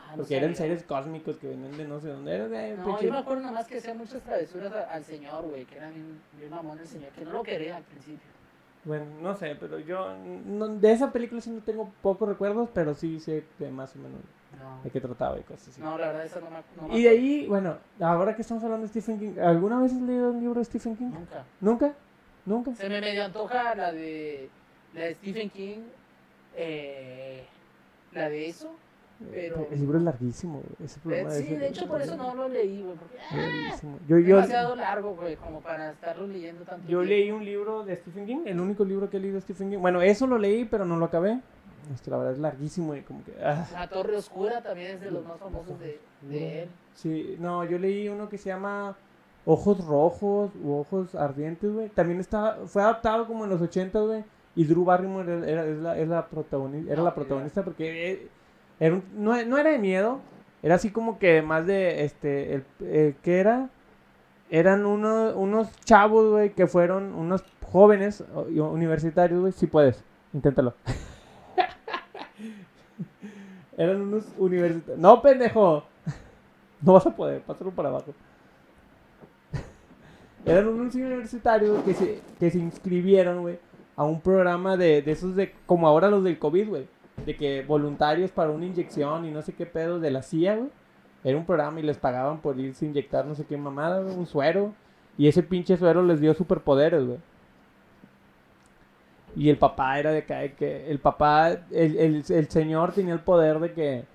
Ah, no Porque eran seres cósmicos que venían de no sé dónde. Era de No, yo me acuerdo nada más que hacía muchas travesuras a- al señor, güey, que era bien, bien mamón el señor, que no lo quería al principio. Bueno, no sé, pero yo no- de esa película sí no tengo pocos recuerdos, pero sí sé de más o menos No, de qué trataba y cosas así. no la verdad, esa no me, no me Y de ahí, bueno, ahora que estamos hablando de Stephen King, ¿alguna vez has leído un libro de Stephen King? Nunca. ¿Nunca? ¿Nunca? Se me medio antoja la de, la de Stephen King, eh, la de eso. Pero- El libro es larguísimo, ese Eh, problema sí, de hecho por eso no lo leí, güey, porque es ah, larguísimo. Yo, yo, demasiado largo, güey, como para estarlo leyendo tanto yo tiempo. leí un libro de Stephen King, el único libro que he leído de Stephen King. Bueno, eso lo leí, pero no lo acabé. Este, la verdad es larguísimo y como que... ah. La Torre Oscura también es de los más famosos de, de él. Sí, no, yo leí uno que se llama Ojos Rojos u Ojos Ardientes, güey. También está, fue adaptado como en los 80, güey. Y Drew Barrymore era, era- es la, protagonista, era la ni protagonista porque eh, era no, era de miedo, era así como que más de, este, el, eh, ¿qué era? Eran uno- unos chavos, güey, que fueron unos jóvenes universitarios, güey. Si puedes, inténtalo. Eran unos universitarios. No, pendejo. No vas a poder, pásalo para abajo. Eran unos universitarios que se, que se inscribieron, güey, a un programa de, de esos de, como ahora los del COVID, güey. De que voluntarios para una inyección y no sé qué pedo de la CIA, güey. Era un programa y les pagaban por irse a inyectar no sé qué mamada, güey, un suero. Y ese pinche suero les dio superpoderes, güey. Y el papá era de acá, de que el papá, el, el, el señor tenía el poder de que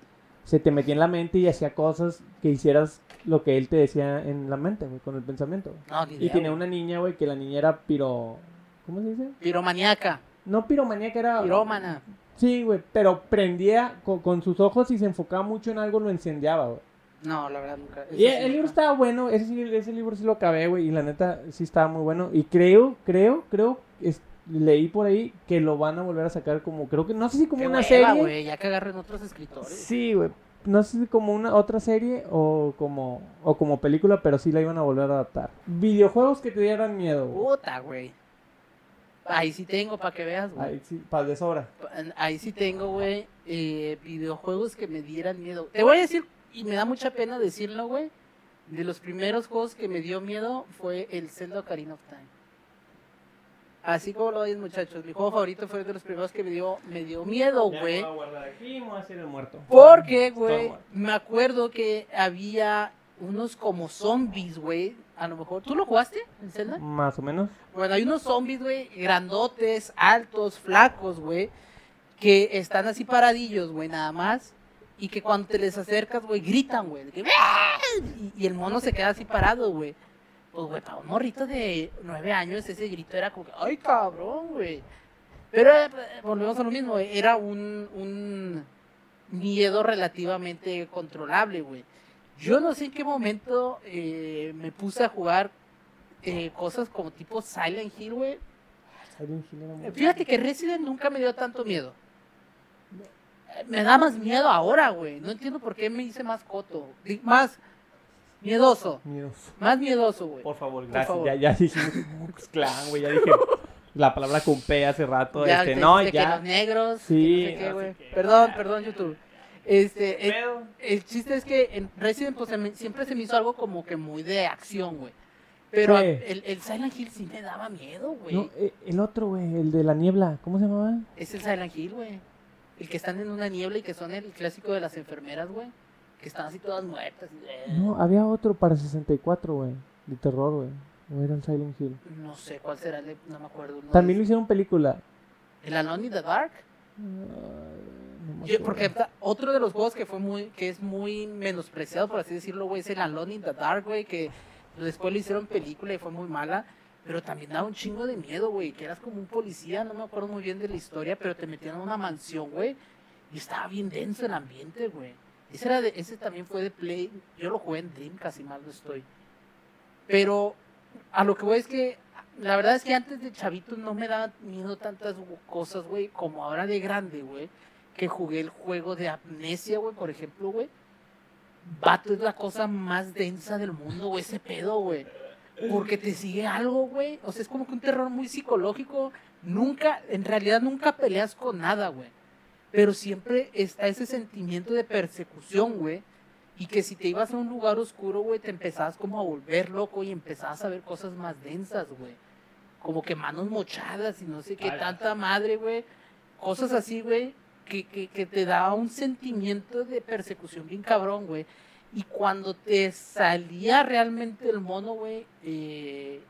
se te metía en la mente y hacía cosas que hicieras lo que él te decía en la mente, güey, con el pensamiento. güey. No, ni Y tenía güey. una niña, güey, que la niña era piro... ¿Cómo se dice? Piromaniaca, No piromanía, que era... pirómana. Sí, güey, pero prendía con, con sus ojos y se enfocaba mucho en algo, lo encendiaba, güey. No, la verdad nunca. Y sí el libro nunca. estaba bueno, ese, sí- ese libro sí lo acabé, güey, y la neta sí estaba muy bueno. Y creo, creo, creo, es- leí por ahí que lo van a volver a sacar como, creo que, no sé si como Qué una hueva, serie. ya que agarren otros escritores. Sí, güey. No sé si como una otra serie o como o como película, pero sí la iban a volver a adaptar. Videojuegos que te dieran miedo. güey. Puta, güey. Ahí sí tengo, para que veas, güey. Ahí sí, para de sobra. Ahí sí tengo, güey, eh, videojuegos que me dieran miedo. Te voy a decir, y me da mucha pena decirlo, güey, de los primeros juegos que me dio miedo fue el Zelda Ocarina of Time. Así como lo oyen, muchachos, mi juego favorito fue de los primeros que me dio, me dio miedo, güey. a guardar aquí y me voy a hacer el muerto. Porque, güey, me acuerdo que había unos como zombies, güey. A lo mejor, ¿tú lo jugaste en Zelda? Más o menos. Bueno, hay unos zombies, güey, grandotes, altos, flacos, güey, que están así paradillos, güey, nada más. Y que cuando te les acercas, güey, gritan, güey. Y, y el mono se queda así parado, güey. Pues, güey, para un morrito de nueve años, ese grito era como que, ¡ay, cabrón, güey! Pero eh, volvemos a lo mismo, era un, un miedo relativamente controlable, güey. Yo no sé en qué momento eh, me puse a jugar eh, cosas como tipo Silent Hill, güey. Silent Hill era muy- Fíjate que Resident nunca me dio tanto miedo. Me da más miedo ahora, güey. No entiendo por qué me hice más coto. Más miedoso. Miedoso. Más miedoso, güey. Por favor, gracias. favor. Ya, ya Klux Klan, güey. Ya dije la palabra con P hace rato. Ya este, te no, dijiste que ya. los negros. Sí, que no sé qué, no sé güey. qué. Perdón, perdón, YouTube. Este, el, Pedo. el chiste es que en Resident pues, siempre se me hizo algo como que muy de acción, güey. Pero Sí. el, el Silent Hill sí me daba miedo, güey. No, eh, el otro, güey, el de la niebla. ¿Cómo se llamaba? Es el Silent Hill, güey. El que están en una niebla y que son el clásico de las enfermeras, güey. Que están así todas muertas. No, había otro para 64, güey. De terror, güey. O era el Silent Hill. No sé cuál será, no me acuerdo. uno También lo hicieron película. ¿El Alone in the Dark? Ah, no Yo- porque otro de los juegos que fue muy, que es muy menospreciado, por así decirlo, güey, es el Alone in the Dark, güey, que después lo hicieron película y fue muy mala, pero también daba un chingo de miedo, güey, que eras como un policía, no me acuerdo muy bien de la historia, pero te metían a una mansión, güey, y estaba bien denso el ambiente, güey. Ese, era de, ese también fue de Play, yo lo jugué en Dream, casi mal no estoy. Pero a lo que voy es que la verdad es que antes de chavito no me daban miedo tantas cosas, güey, como ahora de grande, güey, que jugué el juego de amnesia, güey, por ejemplo, güey. Vato es la cosa más densa del mundo, güey, ese pedo, güey. Porque te sigue algo, güey. O sea, es como que un terror muy psicológico. Nunca, en realidad nunca peleas con nada, güey. Pero siempre está ese sentimiento de persecución, güey. Y que si te ibas a un lugar oscuro, güey, te empezabas como a volver loco y empezabas a ver cosas más densas, güey. Como que manos mochadas y no sé qué tanta madre, güey. Cosas así, güey, que, que, que te da un sentimiento de persecución bien cabrón, güey. Y cuando te salía realmente el mono, güey, eh,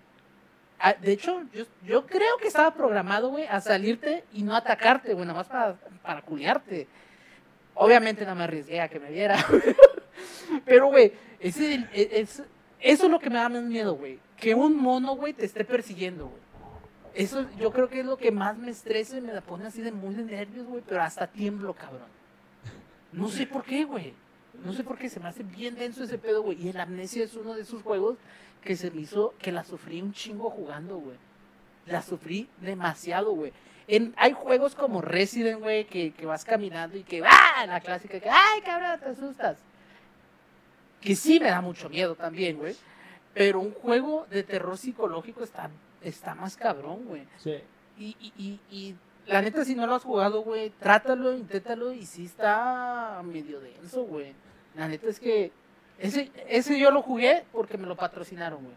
de hecho, yo, yo creo que estaba programado, güey, a salirte y no atacarte, güey, nada más para, para culiarte. Obviamente no me arriesgué a que me viera. Pero, güey, ese, e, es, eso es lo que me da más miedo, güey. Que un mono, güey, te esté persiguiendo, güey. Eso yo creo que es lo que más me estresa y me la pone así de muy de nervios, güey, pero hasta tiemblo, cabrón. No sé por qué, güey. No sé por qué se me hace bien denso ese pedo, güey. Y el Amnesia es uno de esos juegos que se me hizo, que la sufrí un chingo jugando, güey. La sufrí demasiado, güey. Hay juegos como Resident, güey, que, que vas caminando y que, ¡ah! La clásica que, ¡ay, cabrón, te asustas! Que sí me da mucho miedo también, güey. Pero un juego de terror psicológico está, está más cabrón, güey. Sí. Y, y, y, y la neta, si no lo has jugado, güey, trátalo, inténtalo y sí está medio denso, güey. La neta es que ese, ese yo lo jugué porque me lo patrocinaron, güey.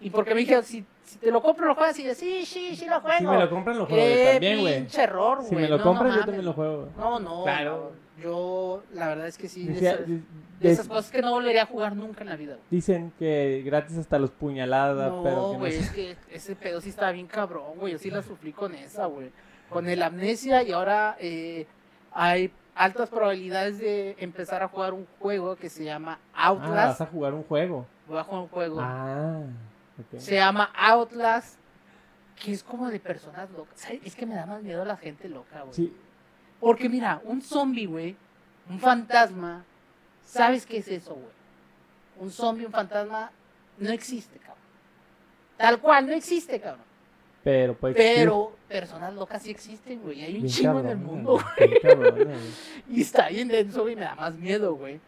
Y porque me dijeron, si, si te lo compro, lo juegas. Y yo, sí, sí, sí lo juego. Si me lo compran, lo juego Qué yo también, güey. pinche error, güey. Si me lo No, compran, no yo también lo juego. güey. No, no. Claro. no. Yo, la verdad es que sí. De, esas, de- de esas de- cosas que no volvería a jugar nunca en la vida, güey. Dicen que gratis hasta los puñaladas, pero No, que no güey, es que ese pedo sí está bien cabrón, güey. Yo sí la sufrí con esa, güey. Con el amnesia y ahora eh, hay altas probabilidades de empezar a jugar un juego que se llama Ah, vas Outlast. a jugar un juego. Voy a jugar un juego. Ah, ok. Se llama Outlast, que es como de personas locas. ¿Sabes? Es que me da más miedo la gente loca, güey. Sí, Porque mira, un zombie, güey, un fantasma, ¿sabes qué es eso, güey? Un zombie, un fantasma, no existe, cabrón. Tal cual, no existe, cabrón. pero pues. Pero personas locas sí existen, güey. Hay un chingo en el mundo, güey. Y está bien denso, güey. Me da más miedo, güey.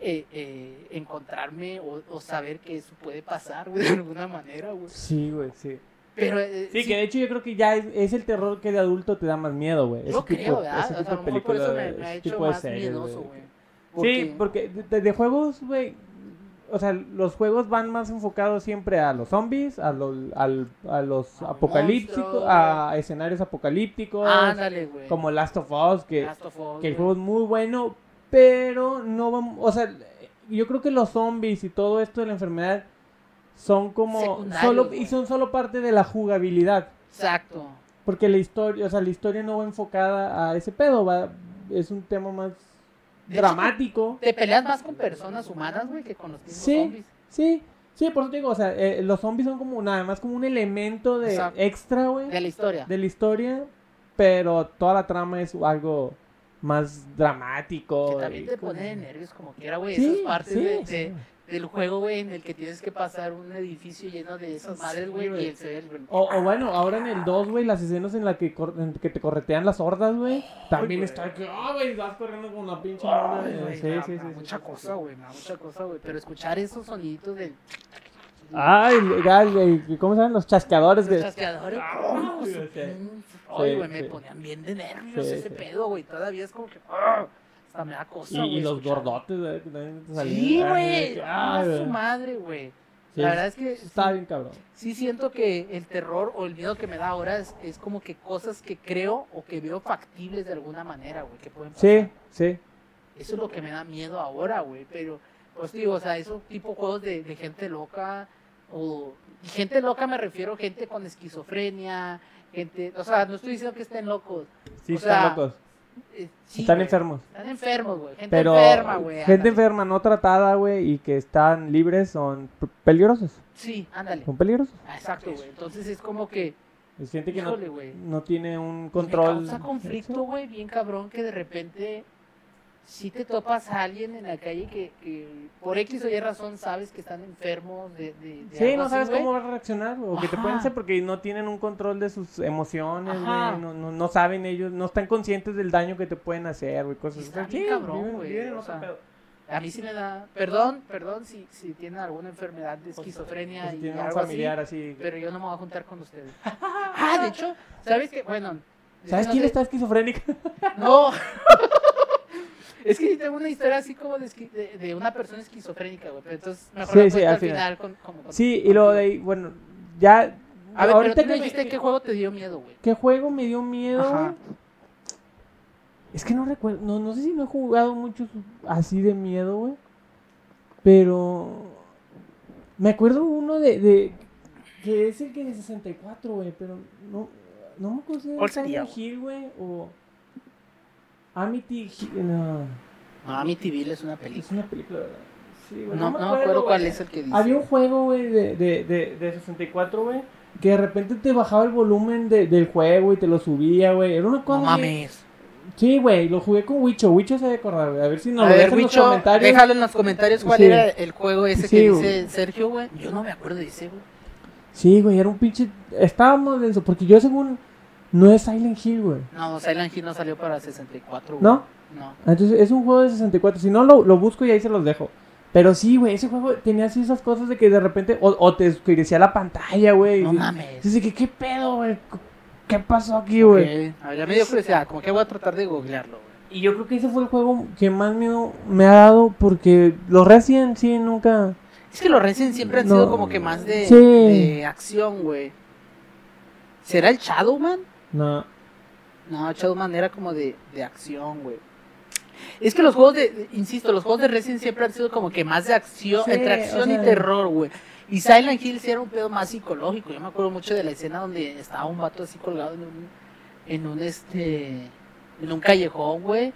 eh, eh, encontrarme o, o saber que eso puede pasar, güey, de alguna manera, güey. Sí, güey, sí. Pero. eh, Sí, que de hecho yo creo que ya es, es el terror que de adulto te da más miedo, güey. Yo Ese tipo- creo, ¿verdad? ese O sea, tipo a lo de mejor por eso películas, me, me ha ese hecho tipo de más series, miedoso, güey. güey. Sí, porque de, de juegos, güey, o sea, los juegos van más enfocados siempre a los zombies, a los, al- a los A apocalípticos, monstruos. a escenarios apocalípticos, Ándale, güey. como Last of Us, que, Last of Us, que el juego es muy bueno, pero no vamos, o sea, yo creo que los zombies y todo esto de la enfermedad son como Secundarios, solo güey. y son solo parte de la jugabilidad. Exacto. Porque la historia, o sea, la historia no va enfocada a ese pedo, va, es un tema más De hecho, dramático. Te peleas más con personas humanas, güey, que con los mismos Sí. zombies. Sí, sí, por eso te digo, o sea, eh, los zombies son como nada más como un elemento de Exacto. extra, güey, De la historia. de la historia, pero toda la trama es algo más dramático. Que también te pone de nervios como quiera, güey. Sí, esas partes sí, de, sí. de- del juego, güey, en el que tienes que pasar un edificio lleno de esas madres, Sí, güey, güey. y el ve el- O, o bueno, ahora en el 2, güey, las escenas en las que, en que te corretean las hordas, güey. También güey. está que, ah, güey, vas corriendo con la pinche güey, me Sí, sí, sí. sí, Mucha sí, cosa, sí. güey, mucha cosa, güey. Pero escuchar esos soniditos del. Ay, legal, güey, ¿cómo se llaman? Los chasqueadores, Los güey. chasqueadores. Ah, sí, sí. Ay, Sí, güey, me sí. ponían bien de nervios Sí, ese sí. pedo, güey. Todavía es como que. Hasta me da cosa, Y, güey. y los escuchar. gordotes, güey, que también te salían. Sí, güey. Ah, su madre, güey. Sí, La verdad es que. Está sí- bien cabrón. sí siento que el terror o el miedo que me da ahora es, es como que cosas que creo o que veo factibles de alguna manera, güey, que pueden pasar. Sí, sí. Eso es lo que me da miedo ahora, güey. Pero, pues digo, o sea, esos tipo juegos de, de gente loca o... y gente loca me refiero a gente con esquizofrenia, gente... O sea, no estoy diciendo que estén locos. Sí, O están sea, locos. Eh, sí, están güey. enfermos. Están enfermos, güey. Gente Pero enferma, güey. gente ándale. enferma no tratada, güey, y que están libres son peligrosos. Sí, ándale. Son peligrosos. Ah, Exacto, güey. Entonces es como que... Es gente que no, Híjole, güey. no tiene un Me control. causa conflicto, güey, bien cabrón, que de repente si te topas a alguien en la calle que, que por X o Y razón sabes que están enfermos de, de, de Sí, no así, sabes güey. cómo va a reaccionar o que te pueden hacer porque no tienen un control de sus emociones, güey, no, no, no saben ellos, no están conscientes del daño que te pueden hacer, güey, cosas así. bien cabrón, güey, o sea. A mí sí me da, perdón, perdón si, si tienen alguna enfermedad de sea, esquizofrenia o si y tienen un algo familiar así, así. pero yo no me voy a juntar con ustedes. ah, de hecho, ¿sabes qué? Bueno, ¿Sabes quién sé- está esquizofrénica? No. es que sí tengo una historia así como de, esqui- de, de una persona esquizofrénica, güey, pero entonces mejor Sí, la sí, al al final. final con, como con- Sí, y luego de ahí, bueno, ya. A ver, pero ahorita tú que me dijiste qué juego te dio miedo, güey. ¿Qué juego me dio miedo? Ajá. Es que no recuerdo, no, no sé si no he jugado muchos así de miedo, güey. Pero me acuerdo uno de, de que es el que de 64, güey, pero no no me acuerdo si ¿Cuál era sería, Silent Hill, güey, o Amity Hill, no, No, Amityville es una es película. una película, ¿verdad? Sí, güey, No, no me acuerdo cuál es el que dice. Había un juego, güey, de, de, de, de 64, güey, que de repente te bajaba el volumen de- del juego y te lo subía, güey. Era una cosa. No mames. Sí, güey, lo jugué con Wicho. Wicho se debe acordar, güey. A ver si nos a lo ver, en los comentarios. déjalo en los comentarios cuál Sí. era el juego ese Sí, que güey. dice Sergio, güey. Yo no me acuerdo de ese, güey. Sí, güey, era un pinche. Estábamos denso, porque yo, según. No es Silent Hill, güey. No, Silent Hill no salió para 64, güey. ¿No? No. Entonces, es un juego de 64. Si no, lo, lo busco y ahí se los dejo. Pero sí, güey, ese juego tenía así esas cosas de que de repente. O, o te oscurecía la pantalla, güey. No mames. Dices que, ¿qué pedo, güey? ¿Qué pasó aquí, güey? A ver, ya me dio curiosidad. Como que voy a tratar de googlearlo, güey. Y yo creo que ese fue el juego que más miedo me ha dado porque los Resident sí nunca... Es que los Resident siempre han No. sido como que más de, Sí. de acción, güey. ¿Será el Shadowman? No. No, Shadowman era como de, de acción, güey. Es que los juegos de, insisto, los juegos de Resident siempre han sido como que más de acción, Sí, entre o acción sea- y terror, güey. Y Silent Hill sí era un pedo más psicológico. Yo me acuerdo mucho de la escena donde estaba un vato así colgado en un, en un este, en un callejón, güey,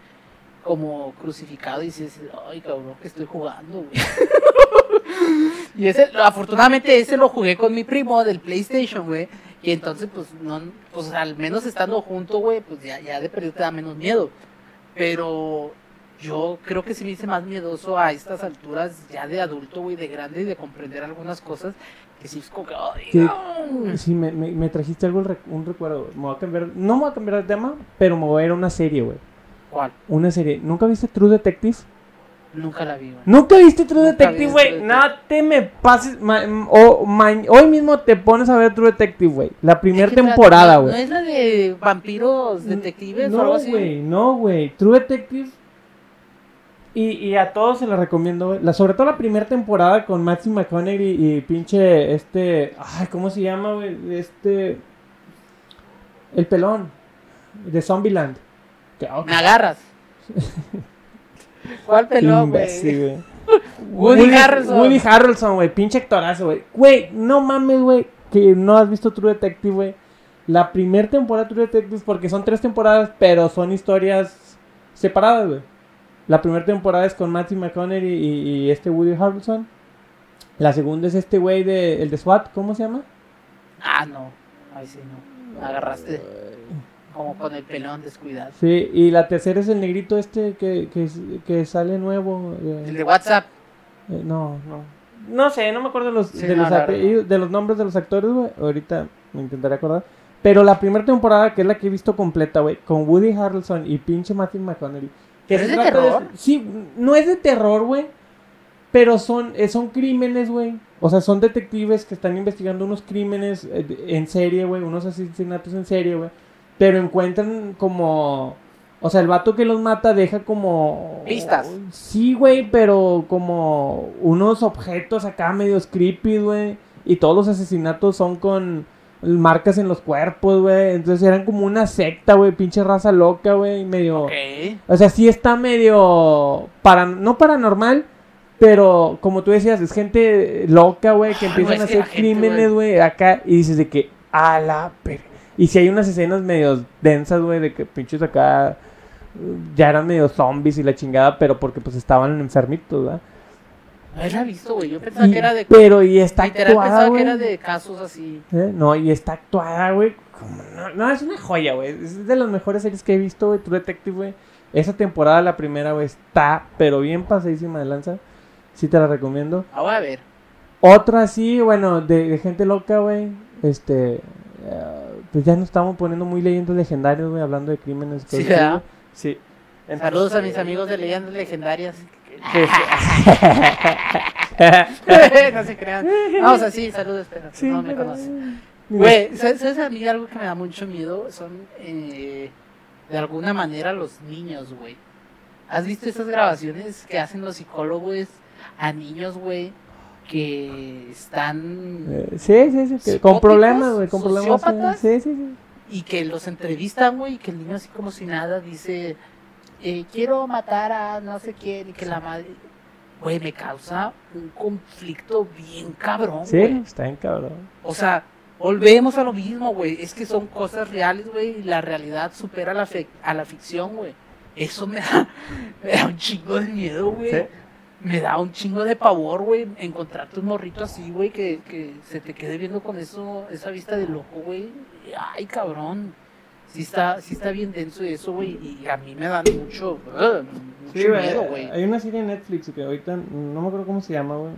como crucificado y dices, ay cabrón, que estoy jugando, güey. y ese, afortunadamente ese lo jugué con mi primo del PlayStation, güey. Y entonces, pues, no, pues al menos estando junto, güey, pues ya, ya de perdido te da menos miedo. Pero yo creo que sí me hice más miedoso a estas alturas, ya de adulto, güey, de grande y de comprender algunas cosas, que sí es como que, Sí. no. Sí, me, me, me trajiste algo, el un recuerdo. Me voy a cambiar... No me voy a cambiar de tema, pero me voy a ir a una serie, güey. ¿Cuál? Una serie. ¿Nunca viste True Detective? Nunca la vi, güey. ¿Nunca viste True Detective, güey? No te me pases... ma- o hoy mismo te pones a ver True Detective, güey. La primera temporada, ¿No- güey. ¿No es la de vampiros detectives o algo No, así? güey, no, güey. True Detective. Y, y a todos se la recomiendo, güey. La, sobre todo la primera temporada con Matthew McConaughey y, pinche este. Ay, ¿cómo se llama, güey? Este. El pelón. De Zombieland. Que, Me agarras. ¿Cuál pelón, güey? Woody, Harrelson. Woody Harrelson, güey. Pinche actorazo, güey. Güey, no mames, güey. Que no has visto True Detective, güey. La primera temporada de True Detective, porque son tres temporadas, pero son historias separadas, güey. La primera temporada es con Matthew McConaughey y, y este Woody Harrelson. La segunda es este güey de, el de SWAT, ¿cómo se llama? Ah, no. Ahí sí, no. Me agarraste. Como con el pelón descuidado. Sí, y la tercera es el negrito este que, que, que sale nuevo. eh, El de WhatsApp. eh, no, no. No sé, no me acuerdo de los, Sí, de, no, los la apellidos- de los nombres de los actores, güey. Ahorita me intentaré acordar. Pero la primera temporada, que es la que he visto completa, güey, con Woody Harrelson y pinche Matthew McConaughey. que ¿Pero se es de terror? sí, no es de terror, güey. Pero son, eh, son crímenes, güey. O sea, son detectives que están investigando unos crímenes en serie, güey. Unos asesinatos en serie, güey. Pero encuentran como... O sea, el vato que los mata deja como... Pistas. Sí, güey, pero como unos objetos acá medio creepy, güey. Y todos los asesinatos son con marcas en los cuerpos, güey. Entonces eran como una secta, güey. Pinche raza loca, güey. Medio... O sea, sí está medio... Para... No paranormal, pero como tú decías, es gente loca, güey. Que Ay, empiezan a hacer gente, crímenes, güey, acá. Y dices de que... A la... per- Y si hay unas escenas medio densas, güey, de que pinches acá... uh, Ya eran medio zombies y la chingada, pero porque pues estaban enfermitos, ¿verdad? No he visto, güey. Yo pensaba Y- que era de. Pero y está literal actuada, pensaba que era de casos así. ¿Eh? No, y está actuada, güey. No, no, es una joya, güey. Es de las mejores series que he visto, güey. True Detective, güey. Esa temporada, la primera, güey, está, pero bien pasadísima de lanza. Sí te la recomiendo. Ah, voy a ver. Otra así, bueno, de, de gente loca, güey. Este. eh, pues ya nos estamos poniendo muy leyendas legendarios, güey, hablando de crímenes. Sí. Sí. Saludos a mis amigos de leyendas legendarias. No se crean. Vamos así, saludos, pero Sí, no me conocen. Güey, ¿sabes, sabes a mí algo que me da mucho miedo? Son, eh, de alguna manera, los niños, güey. ¿Has visto esas grabaciones que hacen los psicólogos a niños, güey? Que están... Eh, Sí, sí, sí. con problemas, güey, con problemas. ¿Sociópatas? Sí, sí, sí. Y que los entrevistan, güey, y que el niño así como si nada dice... eh, quiero matar a no sé quién y que la madre... Güey, me causa un conflicto bien cabrón, Sí, está bien cabrón. O sea, volvemos a lo mismo, güey. Es que son cosas reales, güey, y la realidad supera a la, fe- a la ficción, güey. Eso me da, me da un chingo de miedo, güey. Sí. Me da un chingo de pavor, güey, encontrarte un morrito así, güey, que, que se te quede viendo con eso, esa vista de loco, güey. Ay, cabrón. Sí está, sí está bien denso eso, güey, y a mí me dan mucho, uh, mucho Sí, miedo, güey. Hay una serie en Netflix que ahorita no me acuerdo cómo se llama, güey.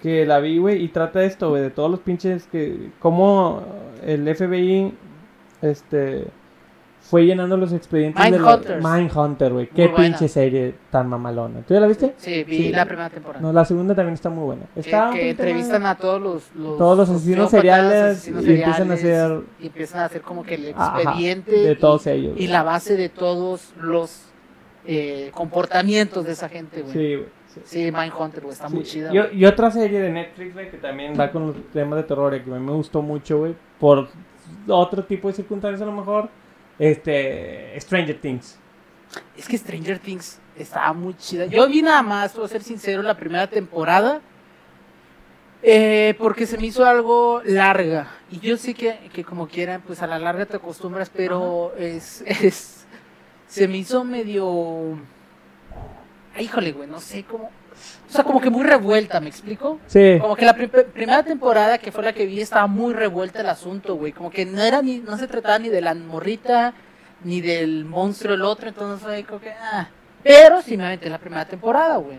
Que la vi, güey, y trata esto, güey, de todos los pinches que... Cómo el FBI, este... Fue llenando los expedientes de la... Mindhunter, güey. Qué buena. pinche serie tan mamalona. ¿Tú ya la viste? Sí, vi Sí. la primera temporada. No, la segunda también está muy buena. Está que entrevistan a todos los, los Todos los asesinos seriales asesinos y empiezan a hacer- y empiezan a hacer como que el Ajá, expediente de y- todos ellos. y, la base de todos los eh, comportamientos de esa gente, güey. Sí, güey. sí. Sí, Mindhunter, güey, está Sí, muy chida. Y, güey. y otra serie de Netflix, güey, que también va con los temas de terror, y que me gustó mucho, güey, por otro tipo de circunstancias a lo mejor, este, Stranger Things. Es que Stranger Things estaba muy chida. Yo vi nada más, voy a ser sincero, la primera temporada. eh, porque se me hizo algo larga. Y yo sé que, que como quieran, pues a la larga te acostumbras, pero es, es. Se me hizo medio. Híjole, güey, no sé cómo. O sea, como que muy revuelta, ¿me explico? Sí, Como que la pri- primera temporada que fue la que vi estaba muy revuelta el asunto, güey. Como que no era ni, no se trataba ni de la morrita, ni del monstruo el otro, entonces fue como que, ah. Pero sí me aventé la primera temporada, güey.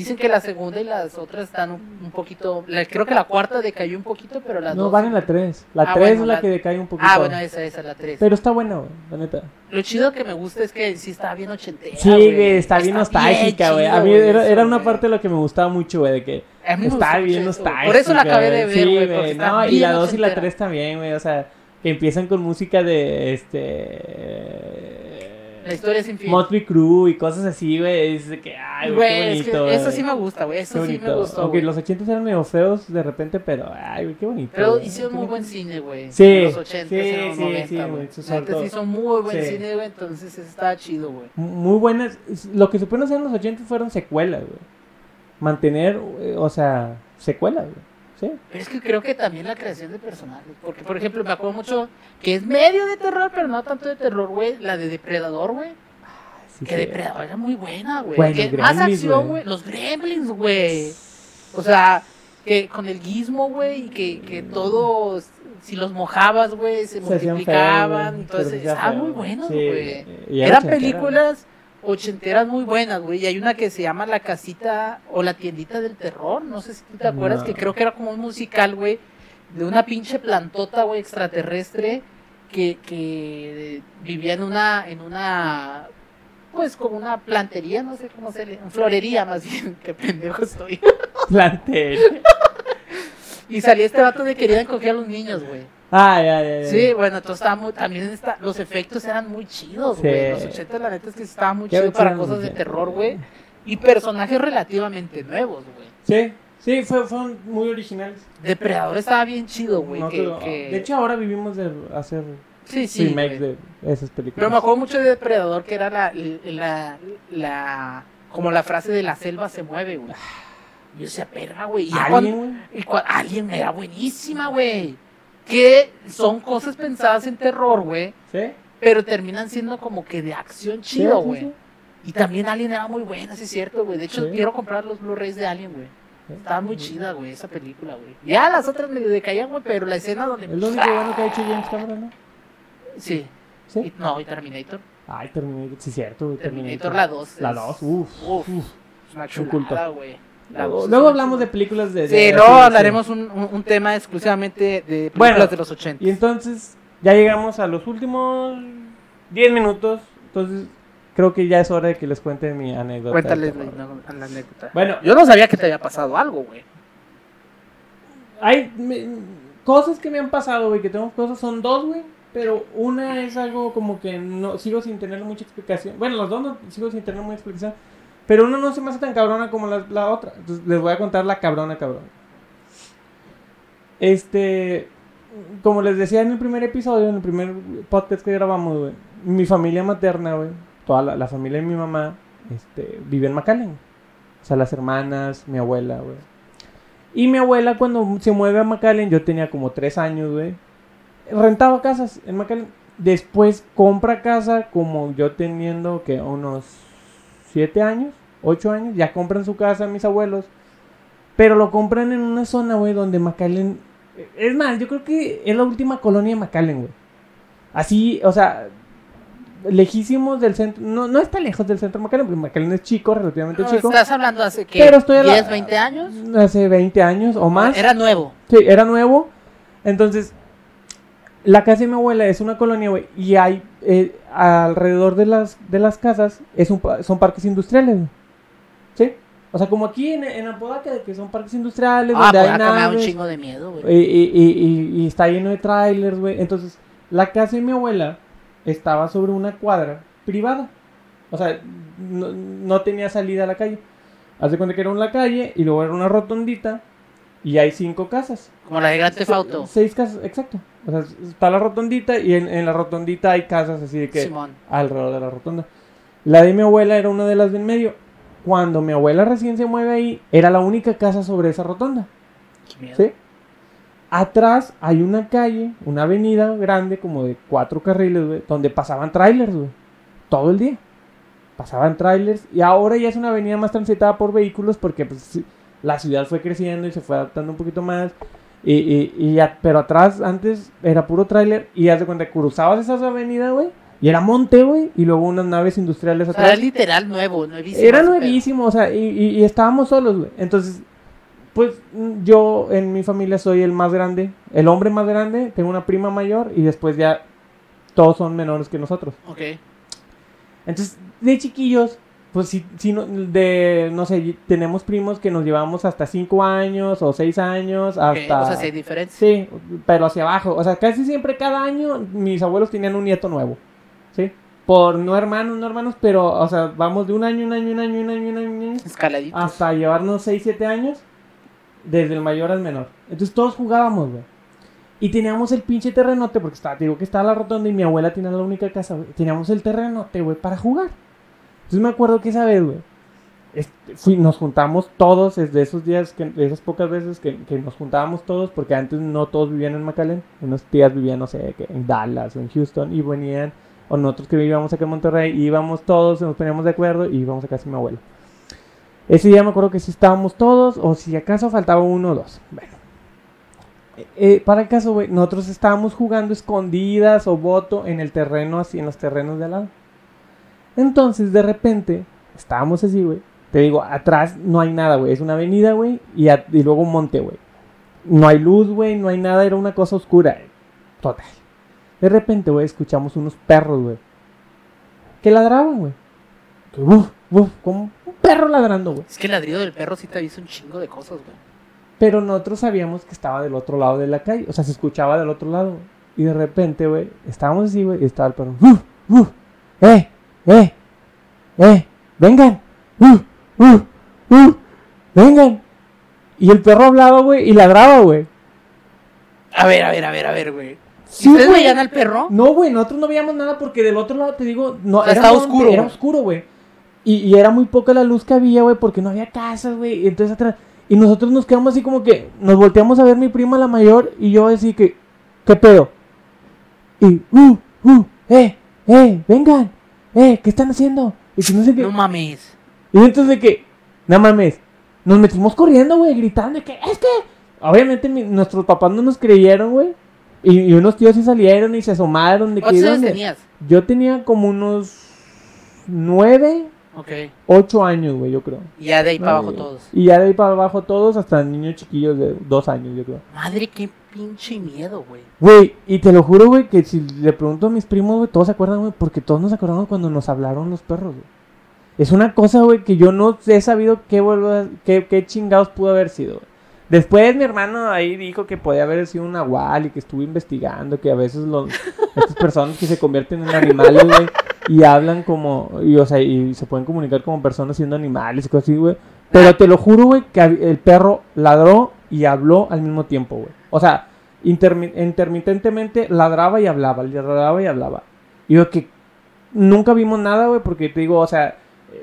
Dicen que la segunda y las otras están un, un poquito, la- creo que la cuarta decayó un poquito, pero las no, dos... van en la 3. La Ah, 3 bueno, es la, la- que decae un poquito. Ah, bueno, esa, esa, la tres. Pero está buena, güey, la neta. Lo chido que me gusta es que sí está bien ochentera, Sí, güey, está bien nostálgica, güey. A mí güey, era, eso, era una parte de lo que me gustaba mucho, güey, de que está bien nostálgica. Por eso la acabé de ver, Sí, güey. está no, y la 2 y la. 3 también, güey, o sea, que empiezan con música de, este... La historia sin fin. Motley Crue y cosas así, güey. Es de que, ay, güey, qué Güey, es que bonito. eso güey. sí me gusta, güey. Qué Eso sí me bonito. gustó. Aunque güey. los 80 eran medio feos de repente, pero, ay, güey, qué bonito. Pero güey. hicieron muy bonito. buen cine, güey. Sí, En los 80 sí, en los sí, 90, sí, güey. sí hizo muy buen Sí. cine, güey. Entonces estaba chido, güey. Muy buenas. Lo que supieron hacer en los 80 fueron secuelas, güey. Mantener, eh, o sea, secuelas, güey. Sí. Pero es que creo que también la creación de personajes. Porque, por ejemplo, me acuerdo mucho que es medio de terror, pero no tanto de terror, güey. La de Depredador, güey. sí, Que. Depredador era muy buena, güey. Que más acción, güey. Los Gremlins, güey. O sea, que con el gizmo, güey, y que, que todo si los mojabas, güey, se, Se multiplicaban. güey, entonces, estaban feo, muy buenos, güey. Eran películas ochenteras muy buenas, güey. Y hay una que se llama La Casita o La Tiendita del Terror. No sé si tú te acuerdas, No. que creo que era como un musical, güey, de una pinche plantota, güey, extraterrestre que, que vivía en una, en una, pues como una plantería, no sé cómo se le, florería más bien, qué pendejo estoy. Plantel. Y salía este vato de querían coger a los niños, güey. Ah, ya, ya, ya. Sí, bueno, entonces estaba muy, también está, los efectos eran muy chidos, Sí. güey. Los 80 la neta es que estaba muy chido para cosas de terror, güey. Y personajes relativamente nuevos, güey. Sí, sí, fue, fueron muy originales. Depredador estaba bien chido, güey. No que- De hecho, ahora vivimos de hacer sí, sí. remakes de esas películas. Pero me acuerdo mucho de Depredador, que era la, la, la, como la frase de la selva se mueve, güey. Yo decía, perra, güey. Y Alien, cuando- y Alien era buenísima, güey. Que son cosas pensadas en terror, güey. ¿Sí? Pero terminan siendo como que de acción chido, sí, güey. sí. Y también Alien era muy buena, sí es cierto, güey. De hecho, quiero comprar los Blu-rays de Alien, güey. Estaba muy chida, güey, esa película, güey. Ya las otras medio decaían, güey, pero la escena donde... Es lo único bueno que ha hecho James Cameron, ¿no? Sí. Sí. Y- no, y Terminator. Ay, Terminator, sí, cierto, güey. Terminator la 2. La es- 2, uff. Uf, uf. es una chulada, güey. Luego, luego hablamos de películas de. Sí, de- luego así, hablaremos un, un, un tema exclusivamente de películas Bueno, de los 80. Y entonces, ya llegamos a los últimos 10 minutos. Entonces, creo que ya es hora de que les cuente mi anécdota. Cuéntales la, la- la anécdota. Bueno, Yo no sabía que te había pasado algo, güey. hay me- cosas que me han pasado, güey, que tengo cosas, son dos, güey. Pero una es algo como que no sigo sin tener mucha explicación. Bueno, las dos no sigo sin tener mucha explicación. Pero una no se me hace tan cabrona como la, la otra. Entonces les voy a contar la cabrona, cabrón. Este, como les decía en el primer episodio, en el primer podcast que grabamos, güey, mi familia materna, güey, toda la, la familia de mi mamá, este, vive en McAllen. O sea, las hermanas, mi abuela, güey. Y mi abuela cuando se mueve a McAllen, yo tenía como tres años, güey. Rentaba casas en McAllen. Después compra casa como yo teniendo que unos siete años, ocho años. Ya compran su casa mis abuelos. Pero lo compran en una zona, güey, donde McAllen... Es más, yo creo que es la última colonia de McAllen, güey. Así, o sea, lejísimos del centro. No, no está lejos del centro de McAllen, porque McAllen es chico, relativamente No, chico. ¿Estás hablando hace que Pero estoy a la- 10, 20 años? Hace 20 años o más. Era nuevo. Sí, era nuevo. Entonces, la casa de mi abuela es una colonia, güey. Y hay eh, alrededor de las, de las casas es un, son parques industriales, güey. O sea, como aquí en, en Apodaca, que son parques industriales, Ah, donde hay acá me da un naves. chingo de miedo, güey. y- y- y- y está lleno de trailers, güey. Entonces, la casa de mi abuela estaba sobre una cuadra privada. O sea, no, no tenía salida a la calle. Haz de cuenta que era una calle y luego era una rotondita y hay cinco casas. Como la de Grand Theft Auto. Seis casas, exacto. O sea, está la rotondita y en, en la rotondita hay casas así de que Simón. alrededor de la rotonda. La de mi abuela era una de las de en medio. Cuando mi abuela recién se mueve ahí, era la única casa sobre esa rotonda. Qué. ¿Sí? Atrás hay una calle, una avenida grande como de cuatro carriles, güey, donde pasaban trailers, güey. Todo el día. Pasaban trailers y ahora ya es una avenida más transitada por vehículos porque pues, la ciudad fue creciendo y se fue adaptando un poquito más. Y, y, pero atrás antes era puro trailer y haz de cuenta cruzabas esa avenida, güey, y era monte, güey, y luego unas naves industriales atrás. era literal nuevo, nuevísimo. Era nuevísimo, o sea, y, y- y estábamos solos, güey. Entonces, pues yo en mi familia soy el más grande, el hombre más grande, tengo una prima mayor y después ya todos son menores que nosotros. Ok. Entonces, de chiquillos, pues sí, sí no, de, no sé, tenemos primos que nos llevamos hasta 5 años o 6 años, ok. hasta... O sea, sí hay diferencia. Sí, pero hacia abajo. O sea, casi siempre cada año mis abuelos tenían un nieto nuevo. ¿Sí? Por no hermanos, no hermanos, pero, o sea, vamos de un año, un año, un año, un año, un año, un año, Escaladitos. hasta llevarnos 6, 7 años, desde el mayor al menor. Entonces todos jugábamos, güey. Y teníamos el pinche terrenote, porque estaba, te digo que estaba la rotonda y mi abuela tenía la única casa, güey. Teníamos el terrenote, güey, para jugar. Entonces me acuerdo que esa vez, güey, este, fui- nos juntamos todos, es de esos días, que, de esas pocas veces que, que nos juntábamos todos, porque antes no todos vivían en McAllen, unos tías vivían, no sé, en Dallas o en Houston, y venían, o nosotros que vivíamos acá en Monterrey, íbamos todos, nos poníamos de acuerdo, y íbamos a casa de mi abuelo. Ese día me acuerdo que sí estábamos todos, o si acaso faltaba uno o dos. Bueno. eh, para el caso, güey, nosotros estábamos jugando escondidas o voto en el terreno, así, en los terrenos de al lado. Entonces, de repente, estábamos así, güey. Te digo, atrás no hay nada, güey. Es una avenida, güey, y, y luego un monte, güey. No hay luz, güey, no hay nada, era una cosa oscura. eh. Total. De repente, güey, escuchamos unos perros, güey. Que ladraban, güey. Que, uf, uf, como un perro ladrando, güey. Es que el ladrido del perro sí te avisa un chingo de cosas, güey. Pero nosotros sabíamos que estaba del otro lado de la calle. O sea, se escuchaba del otro lado. Y de repente, güey, estábamos así, güey, y estaba el perro. ¡Uf! ¡Uf! ¡Eh! ¡Eh! ¡Eh! ¡Vengan! ¡Uf! ¡Uf! ¡Uf! ¡Vengan! Y el perro hablaba, güey, y ladraba, güey. A ver, a ver, a ver, a ver, güey. Sí, ¿Ustedes güey. veían al perro? No, güey, nosotros no veíamos nada porque del otro lado, te digo, no, era estaba oscuro, Era güey. oscuro, güey. Y, y era muy poca la luz que había, güey, porque no había casas, güey. Y entonces atrás. Y nosotros nos quedamos así como que nos volteamos a ver mi prima la mayor y yo así que, ¿qué pedo? Y, uh, uh, eh, eh, vengan, eh, ¿qué están haciendo? Y que no sé qué. No mames. Y entonces de que, no mames, nos metimos corriendo, güey, gritando de que, es que, obviamente mi- nuestros papás no nos creyeron, güey. Y, y unos tíos sí salieron y se asomaron de que... ¿Cuántos años ¿dónde? tenías? Yo tenía como unos nueve, Ok. ocho años, güey, yo creo. Y ya de ahí para abajo todos. Y ya de ahí para abajo todos, hasta niños chiquillos de dos años, yo creo. Madre, qué pinche miedo, güey. Güey, y te lo juro, güey, que si le pregunto a mis primos, güey, todos se acuerdan, güey, porque todos nos acordamos cuando nos hablaron los perros, güey. Es una cosa, güey, que yo no he sabido qué, qué, qué chingados pudo haber sido, güey. Después mi hermano ahí dijo que podía haber sido un nahual y que estuvo investigando que a veces los, estas personas que se convierten en animales, güey, y hablan como, y, o sea, y se pueden comunicar como personas siendo animales y cosas así, güey. Pero te lo juro, güey, que el perro ladró y habló al mismo tiempo, güey. O sea, intermi- intermitentemente ladraba y hablaba, ladraba y hablaba. Y yo que nunca vimos nada, güey, porque te digo, o sea,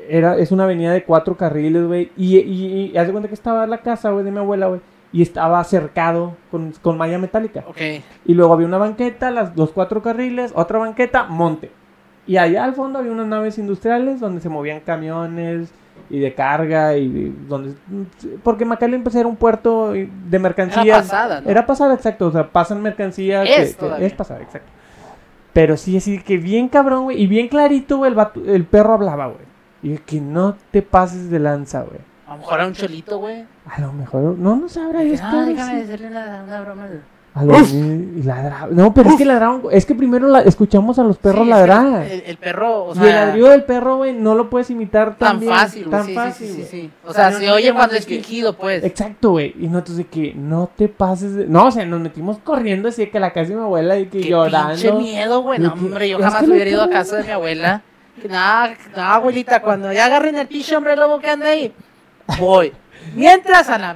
era, es una avenida de cuatro carriles, güey. Y, y, y haz de cuenta que estaba la casa, güey, de mi abuela, güey. Y estaba cercado con, con malla metálica. Ok. Y luego había una banqueta, las, los cuatro carriles, otra banqueta, monte. Y allá al fondo había unas naves industriales donde se movían camiones y de carga y de- donde porque McAllen pues era un puerto de mercancías. Era pasada, ¿no? Era pasada, exacto, o sea, pasan mercancía que- Es que- es pasada, exacto. Pero sí, así que bien cabrón, güey, y bien clarito, güey, el, vato- el perro hablaba, güey. Y yo, que no te pases de lanza, güey. A lo mejor era un cholito, güey. A lo mejor, no, no sabrá. No, güey, déjame sí. decirle una, una broma. A los y ladraba. No, pero es que ladraban. Es que primero la- escuchamos a los perros Sí, que ladrar. El, el perro, o y el sea, ladrido del perro, güey, no lo puedes imitar tan, tan bien, fácil, güey. Tan sí, fácil, sí, sí, sí. O sea, Pero se no oye llevas cuando es que- fingido, pues. Exacto, güey. Y nosotros de que no te pases de... No, o sea, nos metimos corriendo así de que la casa de mi abuela y que Qué llorando. pinche miedo, güey. No, que- hombre, yo es jamás que hubiera ido a que- casa de mi abuela. Que nada, no, abuelita, cuando ya agarren el pinche hombre lobo que anda ahí, voy. Mientras a la